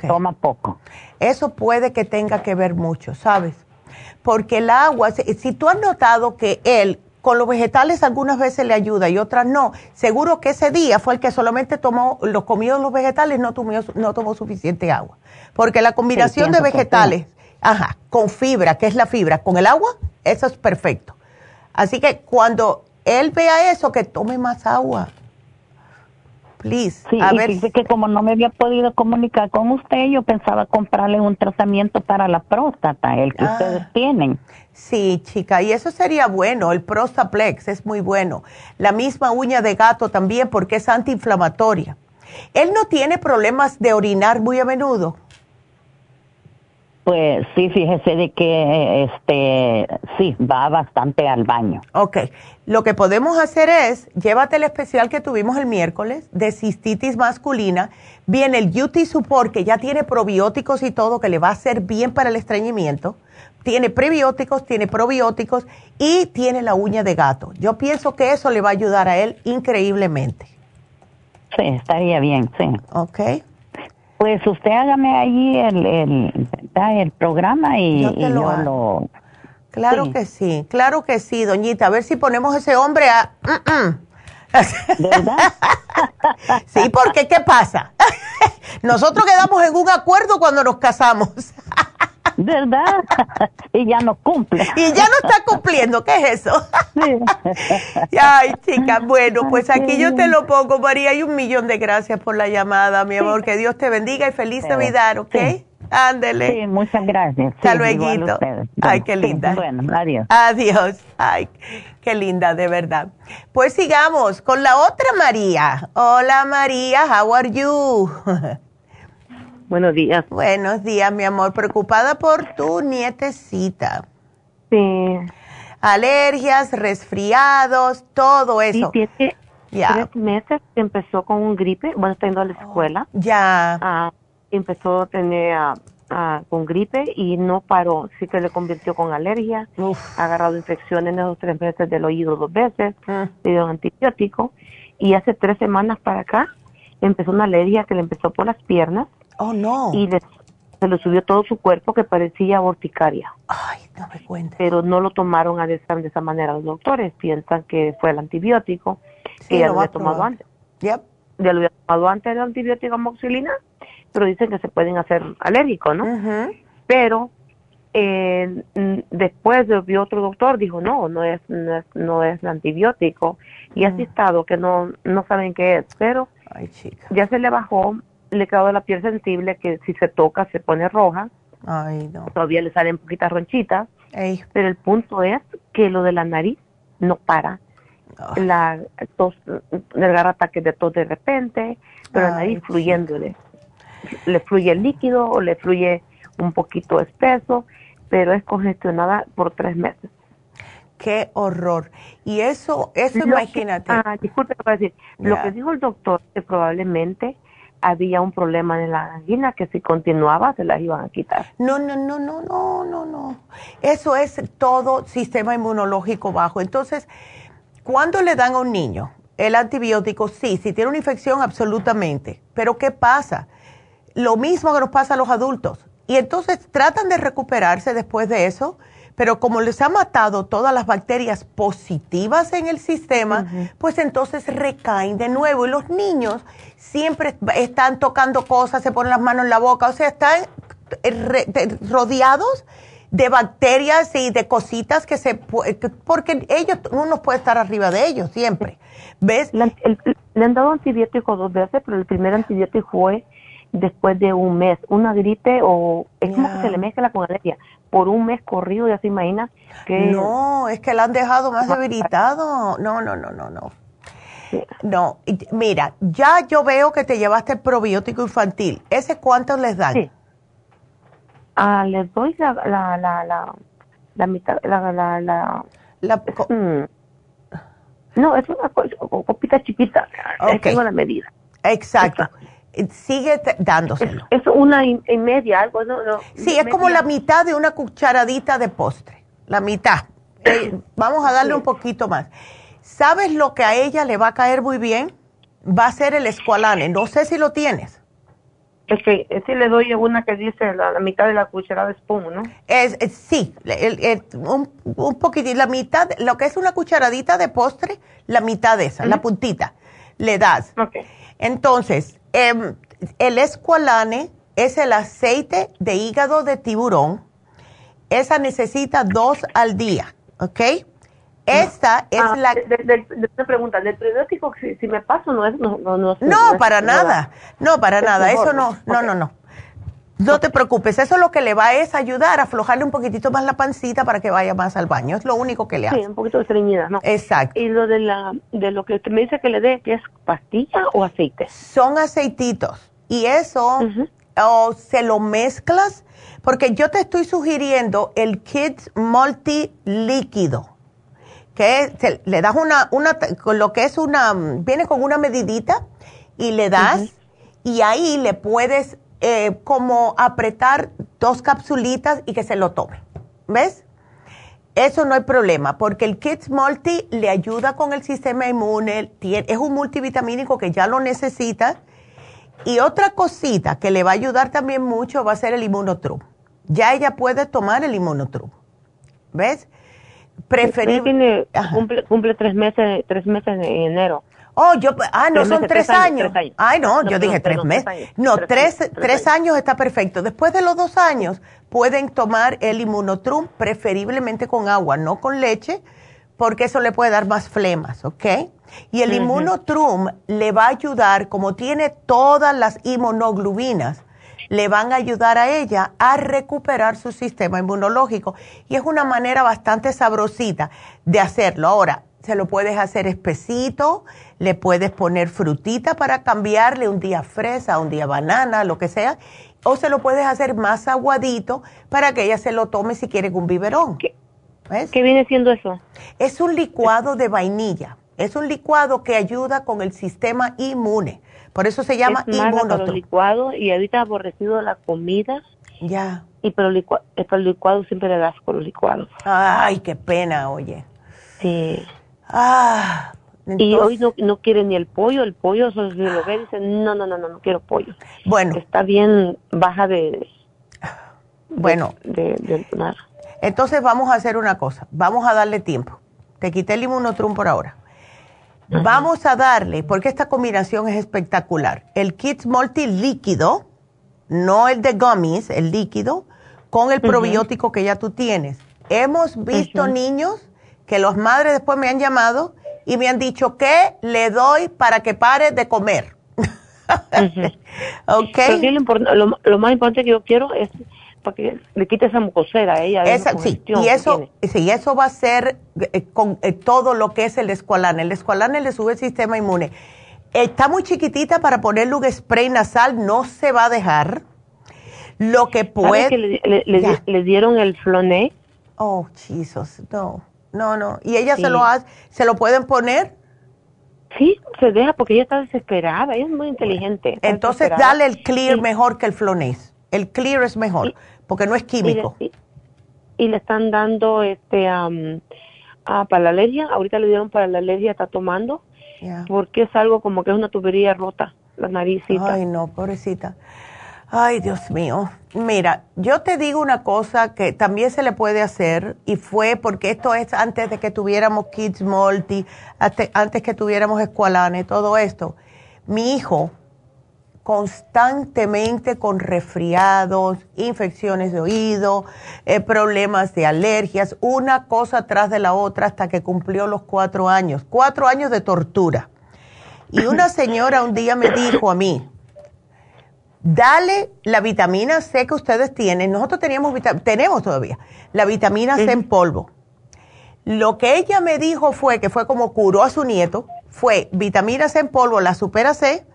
toma poco. Eso puede que tenga que ver mucho, ¿sabes? Porque el agua, si tú has notado que él con los vegetales algunas veces le ayuda y otras no. Seguro que ese día fue el que solamente tomó, los comió los vegetales, no tomó, no tomó suficiente agua. Porque la combinación de vegetales, ajá, con fibra, que es la fibra, con el agua, eso es perfecto. Así que cuando él vea eso, que tome más agua. Please. Sí, a ver. Dice que como no me había podido comunicar con usted, yo pensaba comprarle un tratamiento para la próstata, el que ah. ustedes tienen. Sí, chica, y eso sería bueno, el Prostaplex es muy bueno. La misma uña de gato también porque es antiinflamatoria. ¿Él no tiene problemas de orinar muy a menudo? Pues sí, fíjese de que este sí, va bastante al baño. Ok, lo que podemos hacer es, llévate el especial que tuvimos el miércoles de cistitis masculina, viene el UT Support que ya tiene probióticos y todo que le va a hacer bien para el estreñimiento tiene prebióticos, tiene probióticos y tiene la uña de gato. Yo pienso que eso le va a ayudar a él increíblemente. Sí, estaría bien, sí. Ok. Pues usted hágame ahí el, el, el programa y yo, lo, Claro que sí, claro que sí, doñita. A ver si ponemos ese hombre a... ¿Verdad? sí, porque ¿qué pasa? Nosotros quedamos en un acuerdo cuando nos casamos. ¿Verdad? y ya no cumple. Y ya no está cumpliendo, ¿qué es eso? Ay, chica, bueno, pues aquí yo te lo pongo, María, y un millón de gracias por la llamada, mi amor. Que Dios te bendiga y feliz Navidad, ¿ok? Ándele. Sí, muchas gracias. Hasta luego. Ay, qué linda. bueno, adiós. Adiós. Ay, qué linda, de verdad. Pues sigamos con la otra María. Hola María, how are you? Buenos días. Buenos días, mi amor. Preocupada por tu nietecita. Sí. Alergias, resfriados, todo eso. Sí, tiene tres meses que empezó con un gripe. Bueno, está yendo a la escuela. ya. Ah, empezó a tener ah, con gripe y no paró. Sí que le convirtió con alergia. Ha agarrado infecciones en esos tres meses del oído dos veces. Mm. Le dio un antibiótico. Y hace tres semanas para acá empezó una alergia que le empezó por las piernas Oh, no. Y se lo subió todo su cuerpo que parecía urticaria. Ay, no me cuentes. Pero no lo tomaron a de, de esa manera los doctores. Piensan que fue el antibiótico que ya lo había tomado antes. Yep. Ya lo había tomado antes el antibiótico amoxilina, pero dicen que se pueden hacer alérgicos, ¿no? Pero eh, después vio otro doctor, dijo, no, no es, no es, no es antibiótico. Y así estado, que no, no saben qué es. Pero ya se le bajó, le quedó la piel sensible, que si se toca se pone roja. Ay, no. Todavía le salen poquitas ronchitas. Pero el punto es que lo de la nariz no para. La tos, le agarra ataques de tos de repente, pero la nariz fluyéndole. Le fluye el líquido o le fluye un poquito espeso, pero es congestionada por tres meses. Qué horror. Y eso, eso imagínate. ah, disculpe, para decir, lo que dijo el doctor, que probablemente había un problema en la angina que si continuaba se las iban a quitar. No, no, no, no, no, no, no. Eso es todo sistema inmunológico bajo. Entonces, cuando le dan a un niño el antibiótico, sí, si tiene una infección, absolutamente. Pero ¿qué pasa? Lo mismo que nos pasa a los adultos. Y entonces tratan de recuperarse después de eso, pero como les ha matado todas las bacterias positivas en el sistema, pues entonces recaen de nuevo. Y los niños siempre están tocando cosas, se ponen las manos en la boca, o sea, están rodeados de bacterias y de cositas que se porque ellos uno puede estar arriba de ellos siempre. Ves le, han dado antibiótico dos veces pero el primer antibiótico fue después de un mes una gripe o es como que se le mezcla con alergia por un mes corrido ya se imagina que no es que la han dejado más debilitado no no no no no no, mira, ya yo veo que te llevaste el probiótico infantil. ¿Ese cuánto les dan? Sí. Ah, les doy la, la, la, la, mitad, la, la, la, mm. no, es una copita chiquita, okay. tengo la medida. Exacto. Sigue dándoselo. Es, una y, media, algo, ¿no? sí, es como la mitad de una cucharadita de postre, la mitad. Eh, vamos a darle un poquito más. ¿Sabes lo que a ella le va a caer muy bien? Va a ser el escualane. No sé si lo tienes. Es que sí le doy una que dice la, mitad de la cucharada de spoon, ¿no? Es, sí, un, un poquitín, la mitad, lo que es una cucharadita de postre, la mitad de esa, la puntita, le das. Okay. Entonces, em, el escualane es el aceite de hígado de tiburón. Esa necesita dos al día, ¿ok? Esta es ah, la... De, una pregunta, ¿del periódico si, me paso no es... No, no, no, no para nada, no, para nada, eso no, no, no, no. No te preocupes, eso lo que le va es ayudar a aflojarle un poquitito más la pancita para que vaya más al baño, es lo único que le hace. Sí, un poquito de estreñida, ¿no? Exacto. ¿Y lo de, la, de lo que usted me dice que le dé, es pastilla o aceite? Son aceititos, y eso o se lo mezclas, porque yo te estoy sugiriendo el Kids Multi Líquido que le das una, una, con lo que es una, viene con una medidita y le das y ahí le puedes eh, como apretar dos capsulitas y que se lo tome. ¿Ves? Eso no hay problema, porque el Kids Multi le ayuda con el sistema inmune, es un multivitamínico que ya lo necesita. Y otra cosita que le va a ayudar también mucho va a ser el Immunotrum. Ya ella puede tomar el Immunotrum. ¿Ves? Cumple, cumple, tres meses, tres meses en enero. Oh, yo, ah, no, son tres, años. Ay, no, yo dije tres meses. no, tres, tres, años. está perfecto. Después de los dos años, pueden tomar el inmunotrum, preferiblemente con agua, no con leche, porque eso le puede dar más flemas, ¿ok? Y el inmunotrum le va a ayudar, como tiene todas las inmunoglobinas, le van a ayudar a ella a recuperar su sistema inmunológico. Y es una manera bastante sabrosita de hacerlo. Ahora, se lo puedes hacer espesito, le puedes poner frutita para cambiarle un día fresa, un día banana, lo que sea, o se lo puedes hacer más aguadito para que ella se lo tome si quiere un biberón. ¿Qué, ¿Qué viene siendo eso? Es un licuado de vainilla. Es un licuado que ayuda con el sistema inmune. Por eso se llama es para licuado y ahorita aborrecido la comida. Ya. Y pero licuado, el licuado siempre le das con los licuados. Ay, qué pena, oye. Sí. Ah. Y hoy no, no quiere ni el pollo, el pollo se lo ve y dice, no, no, no, no, no quiero pollo. Bueno. Está bien baja de... Bueno. De, de, nada. Entonces vamos a hacer una cosa, vamos a darle tiempo. Te quité el inmunotrum por ahora. Vamos a darle, porque esta combinación es espectacular, el Kids Multi líquido, no el de gummies, el líquido, con el probiótico que ya tú tienes. Hemos visto niños que los madres después me han llamado y me han dicho que le doy para que pare de comer. lo, más importante que yo quiero es para que le quite esa mucosera a ella. sí, y eso, sí, eso va a ser eh, con eh, todo lo que es el escualane. El escualane le sube el sistema inmune. Está muy chiquitita para ponerle un spray nasal, no se va a dejar. Lo que puede... Que le, dieron el floné? Oh, Jesus, no, no, no. ¿Y ella se lo hace, se lo pueden poner? Sí, se deja porque ella está desesperada, ella es muy inteligente. Entonces dale el clear mejor que el flonés. El clear es mejor porque no es químico. Y, le están dando este para la alergia, ahorita le dieron para la alergia, está tomando, porque es algo como que es una tubería rota, la naricita. Ay, no, pobrecita. Ay, Dios mío. Mira, yo te digo una cosa que también se le puede hacer y fue porque esto es antes de que tuviéramos Kids Multi, antes que tuviéramos Escualane, todo esto. Mi hijo constantemente con resfriados, infecciones de oído, eh, problemas de alergias, una cosa tras de la otra hasta que cumplió los cuatro años. Cuatro años de tortura. Y una señora un día me dijo a mí, dale la vitamina C que ustedes tienen. Nosotros teníamos, tenemos todavía la vitamina C en polvo. Lo que ella me dijo fue que fue como curó a su nieto, fue vitamina C en polvo, la supera C,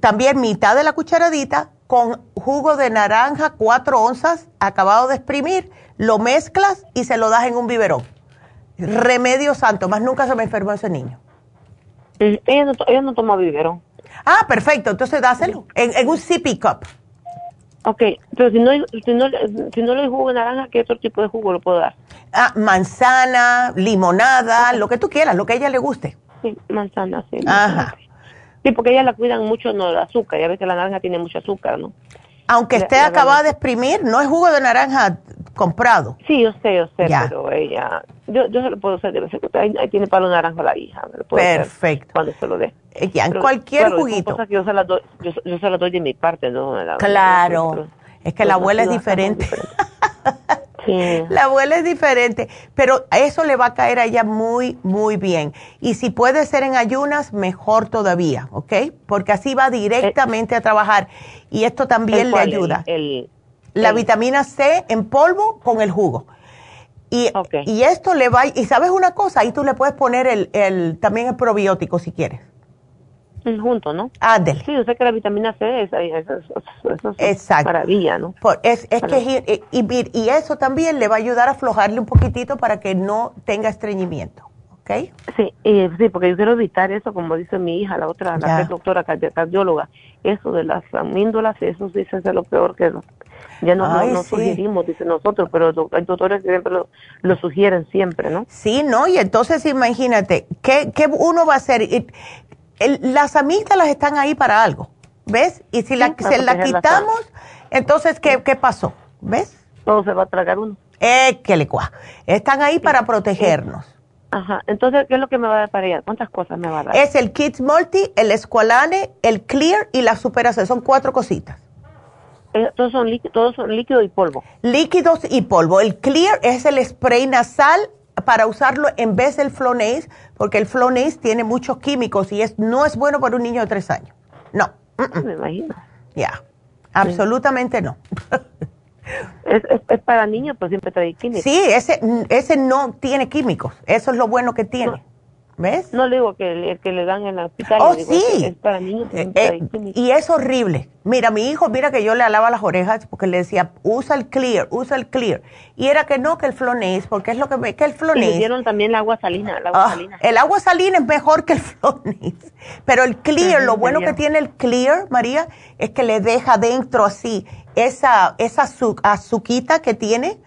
también mitad de la cucharadita con jugo de naranja, cuatro onzas, acabado de exprimir, lo mezclas y se lo das en un biberón. Remedio santo, más nunca se me enfermó ese niño. Ella no, ella no toma biberón. Ah, perfecto. Entonces dáselo en, un sippy cup. Ok, pero si no, si no, si no le jugo de naranja, ¿qué otro tipo de jugo lo puedo dar? Ah, manzana, limonada, lo que tú quieras, lo que a ella le guste. Sí, manzana, sí. Ajá. Sí, porque ella la cuidan mucho, no, el azúcar. Ya ves que la naranja tiene mucho azúcar, ¿no? Aunque esté acabada de exprimir, no es jugo de naranja comprado. Sí, yo sé, yo sé, pero ella, yo, yo se lo puedo hacer, ahí, ahí tiene palo naranja la hija, Perfecto. cuando se lo dé. Eh, ya, en cualquier juguito. yo se, la doy, yo, se la doy de mi parte, ¿no? claro, es que la abuela es diferente. La abuela es diferente, pero eso le va a caer a ella muy, muy bien. Y si puede ser en ayunas, mejor todavía, ¿ok? Porque así va directamente a trabajar. Y esto también le ayuda. La vitamina C en polvo con el jugo. Y, y, esto le va, y sabes una cosa, ahí tú le puedes poner el, el, también el probiótico si quieres junto, ¿no? Sí, yo sé que la vitamina C es, es, maravilla, ¿no? es, es que, y, y, eso también le va a ayudar a aflojarle un poquitito para que no tenga estreñimiento, ¿ok? Sí, y, sí, porque yo quiero evitar eso, como dice mi hija, la otra, la doctora cardióloga, eso de las amíndolas, eso sí es lo peor que ya no, no, sugerimos, dice nosotros, pero hay doctores que siempre lo, lo, sugieren siempre, ¿no? Sí, ¿no? Y entonces imagínate, ¿qué, qué uno va a hacer? las amígdalas están ahí para algo, ¿ves? Y si la, se la quitamos, entonces, ¿qué, ¿qué pasó? ¿Ves? Todo se va a tragar uno. Eh, que le cua. Están ahí para protegernos. Ajá. Entonces, ¿qué es lo que me va a dar? ¿Cuántas cosas me va a dar? Es el Kids Multi, el Esqualane, el Clear y la Super Son cuatro cositas. Eh, todos, son todos son líquido y polvo. Líquidos y polvo. El Clear es el spray nasal para usarlo en vez del Flonase, porque el Flonase tiene muchos químicos y es, no es bueno para un niño de tres años. No. Me imagino. Ya, absolutamente no. es, es, para niños, pero siempre trae químicos. Sí, ese, ese no tiene químicos. Eso es lo bueno que tiene. ¿Ves? No le digo que, que le dan en la hospital. Oh, sí. Es para niños. Eh, eh, y es horrible. Mira, mi hijo, mira que yo le alaba las orejas porque le decía, usa el clear, usa el clear. Y era que no, que el flonés, porque es lo que me, que el flonés. le dieron también el agua salina, el agua ah, salina. El agua salina es mejor que el flonés. Pero el clear, lo bueno que tiene el clear, María, es que le deja dentro así esa, esa azuquita que tiene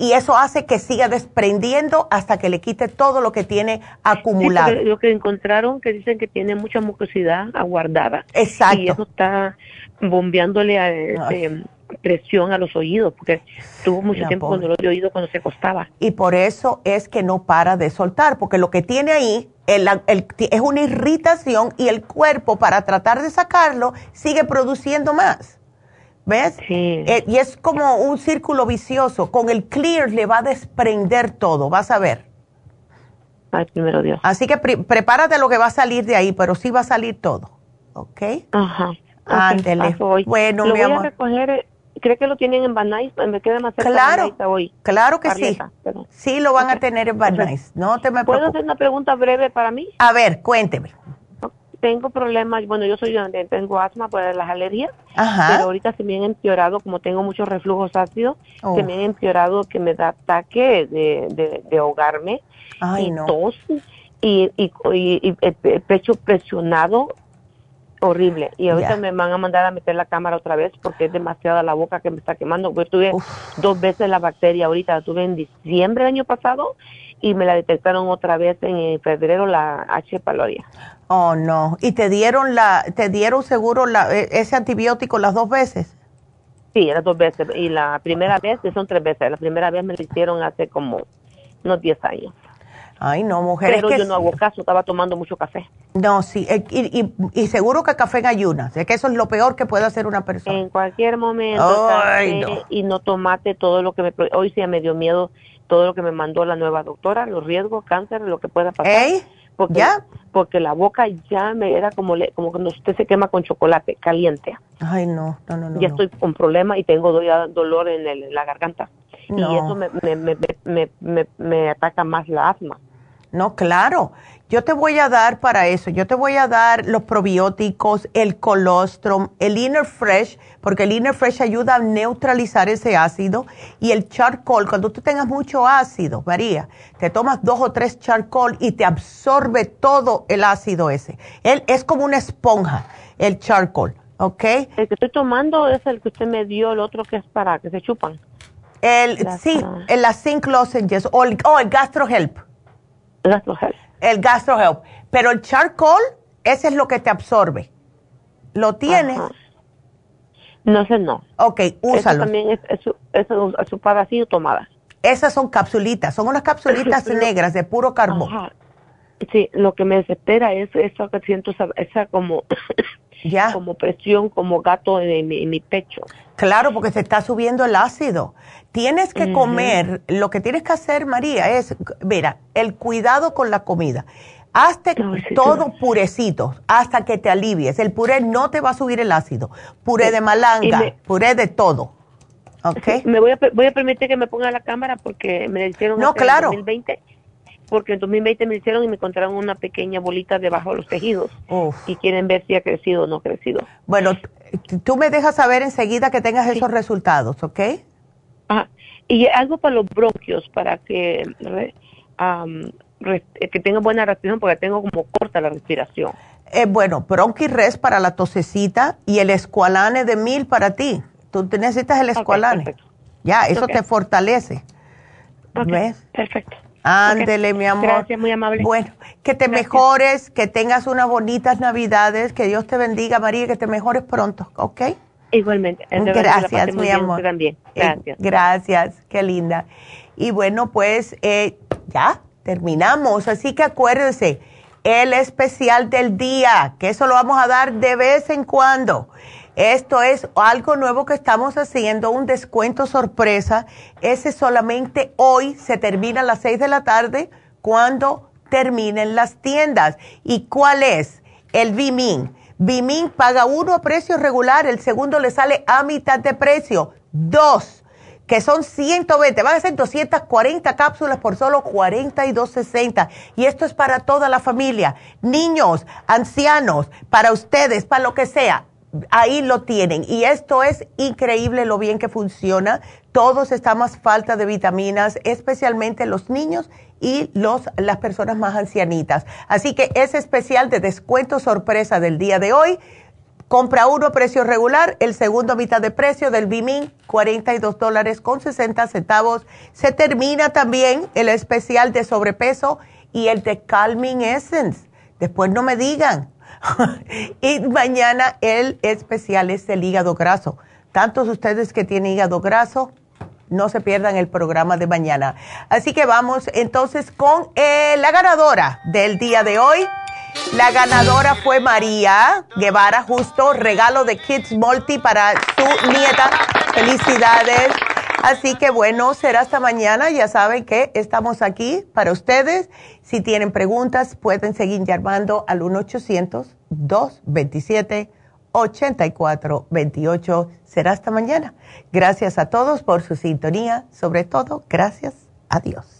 y eso hace que siga desprendiendo hasta que le quite todo lo que tiene acumulado. lo que encontraron que dicen que tiene mucha mucosidad aguardada. Exacto. Y eso está bombeándole a, este, presión a los oídos, porque tuvo mucho tiempo con dolor de oído cuando se acostaba. Y por eso es que no para de soltar, porque lo que tiene ahí es una irritación y el cuerpo para tratar de sacarlo sigue produciendo más. ¿Ves? Sí. Eh, y es como un círculo vicioso. Con el clear le va a desprender todo, vas a ver. Ay, primero Dios. Así que prepárate lo que va a salir de ahí, pero sí va a salir todo. ¿Ok? Ajá. Ándele. bueno, lo mi voy amor. A recoger, eh, ¿Cree que lo tienen en Van Nuys? Me queda más cerca Claro, Van hoy. claro que sí. perdón. Sí, lo van a tener en Van Nuys. No te me ¿Puedo hacer una pregunta breve para mí? A ver, cuénteme. Tengo problemas, bueno, yo soy donde tengo asma por las alergias, Ajá. pero ahorita se me han empeorado, como tengo muchos reflujos ácidos, Oh. se me han empeorado que me da ataque de, de, de ahogarme Ay, y no. tos y, y, y- y pecho presionado horrible. Y ahorita me van a mandar a meter la cámara otra vez porque es demasiada la boca que me está quemando. Yo tuve dos veces la bacteria ahorita, la tuve en diciembre del año pasado y me la detectaron otra vez en febrero la H. pylori. Oh, no. ¿Y te dieron la, te dieron seguro la, e- ese antibiótico las dos veces? Sí, las dos veces. Y la primera vez, son tres veces, la primera vez me lo hicieron hace como unos 10 años. Ay, no, mujer. Pero es que yo no hago caso, estaba tomando mucho café. No, sí. eh, Y, y- y seguro que café en ayunas. Es que eso es lo peor que puede hacer una persona. En cualquier momento, Ay, café no. y no tomate todo lo que me... Hoy sí me dio miedo todo lo que me mandó la nueva doctora, los riesgos, cáncer, lo que pueda pasar. ¿Ey? Porque, ¿Ya? Porque la boca ya me era como, le- como cuando usted se quema con chocolate caliente. Ay, no, no, no, no. ya no. estoy con problemas y tengo dolor en, el- en la garganta. No. Y eso me, me, me, me, me, me ataca más la asma. No, claro. Yo te voy a dar para eso, yo te voy a dar los probióticos, el colostrum, el Inner Fresh, porque el Inner Fresh ayuda a neutralizar ese ácido, y el charcoal, cuando tú tengas mucho ácido, María, te tomas dos o tres charcoal y te absorbe todo el ácido ese. Él es como una esponja, el charcoal, ¿ok? El que estoy tomando es el que usted me dio, el otro que es para que se chupan. El, sí, el, la zinc lozenges o el, oh, el gastrohelp. Gastrohelp. El gastrohelp. Pero el charcoal, ese es lo que te absorbe. ¿Lo tienes? Ajá. No sé, no. Ok, Eso úsalo. también es, es, es, es así o tomada. Esas son capsulitas, son unas capsulitas negras de puro carbón. Ajá. Sí, lo que me desespera es eso que siento, esa como, Ya. como presión, como gato en mi, en mi pecho. Claro, porque se está subiendo el ácido. Tienes que comer, lo que tienes que hacer, María, es, mira, el cuidado con la comida. Hazte sí, todo purecito hasta que te alivies. El puré no te va a subir el ácido. Puré de malanga, me- puré de todo. ¿Ok? Me voy a, voy a permitir que me ponga la cámara porque me hicieron No, claro. 2020. Porque en 2020 me hicieron y me encontraron una pequeña bolita debajo de los tejidos. Uf. Y quieren ver si ha crecido o no ha crecido. Bueno, tú me dejas saber enseguida que tengas esos resultados, ¿ok? Ajá. Y algo para los bronquios, para que, que tenga buena respiración, porque tengo como corta la respiración. Eh, bueno, Bronquirres para la tosecita y el escualane de mil para ti. Tú necesitas el escualane. ya, eso te fortalece. ¿Ves? Perfecto. Ándele, mi amor. Gracias, muy amable. Bueno, que te Gracias. mejores, que tengas unas bonitas navidades, que Dios te bendiga, María, que te mejores pronto, ¿ok? Igualmente. Gracias, mi amor. también. Eh, Gracias. gracias, qué linda. Y bueno, pues eh, ya terminamos, así que acuérdense, el especial del día, que eso lo vamos a dar de vez en cuando. Esto es algo nuevo que estamos haciendo, un descuento sorpresa. Ese solamente hoy se termina a las 6 de la tarde cuando terminen las tiendas. ¿Y cuál es? El Bimin. Bimin paga uno a precio regular, el segundo le sale a mitad de precio. Dos, que son 120, van a ser 240 cápsulas por solo 42.60. Y esto es para toda la familia, niños, ancianos, para ustedes, para lo que sea. Ahí lo tienen. Y esto es increíble lo bien que funciona. Todos estamos falta de vitaminas, especialmente los niños y los, las personas más ancianitas. Así que ese especial de descuento sorpresa del día de hoy, compra uno a precio regular, el segundo a mitad de precio del Bimin, 42 dólares con 60 centavos. Se termina también el especial de sobrepeso y el de Calming Essence. Después no me digan. y mañana el especial es el hígado graso. Tantos ustedes que tienen hígado graso, no se pierdan el programa de mañana. Así que vamos entonces con eh, la ganadora del día de hoy. La ganadora fue María Guevara Justo, regalo de Kids Multi para su nieta. Felicidades. Así que bueno, será hasta mañana. Ya saben que estamos aquí para ustedes. Si tienen preguntas, pueden seguir llamando al 1-800-227-8428. Será hasta mañana. Gracias a todos por su sintonía. Sobre todo, gracias a Dios.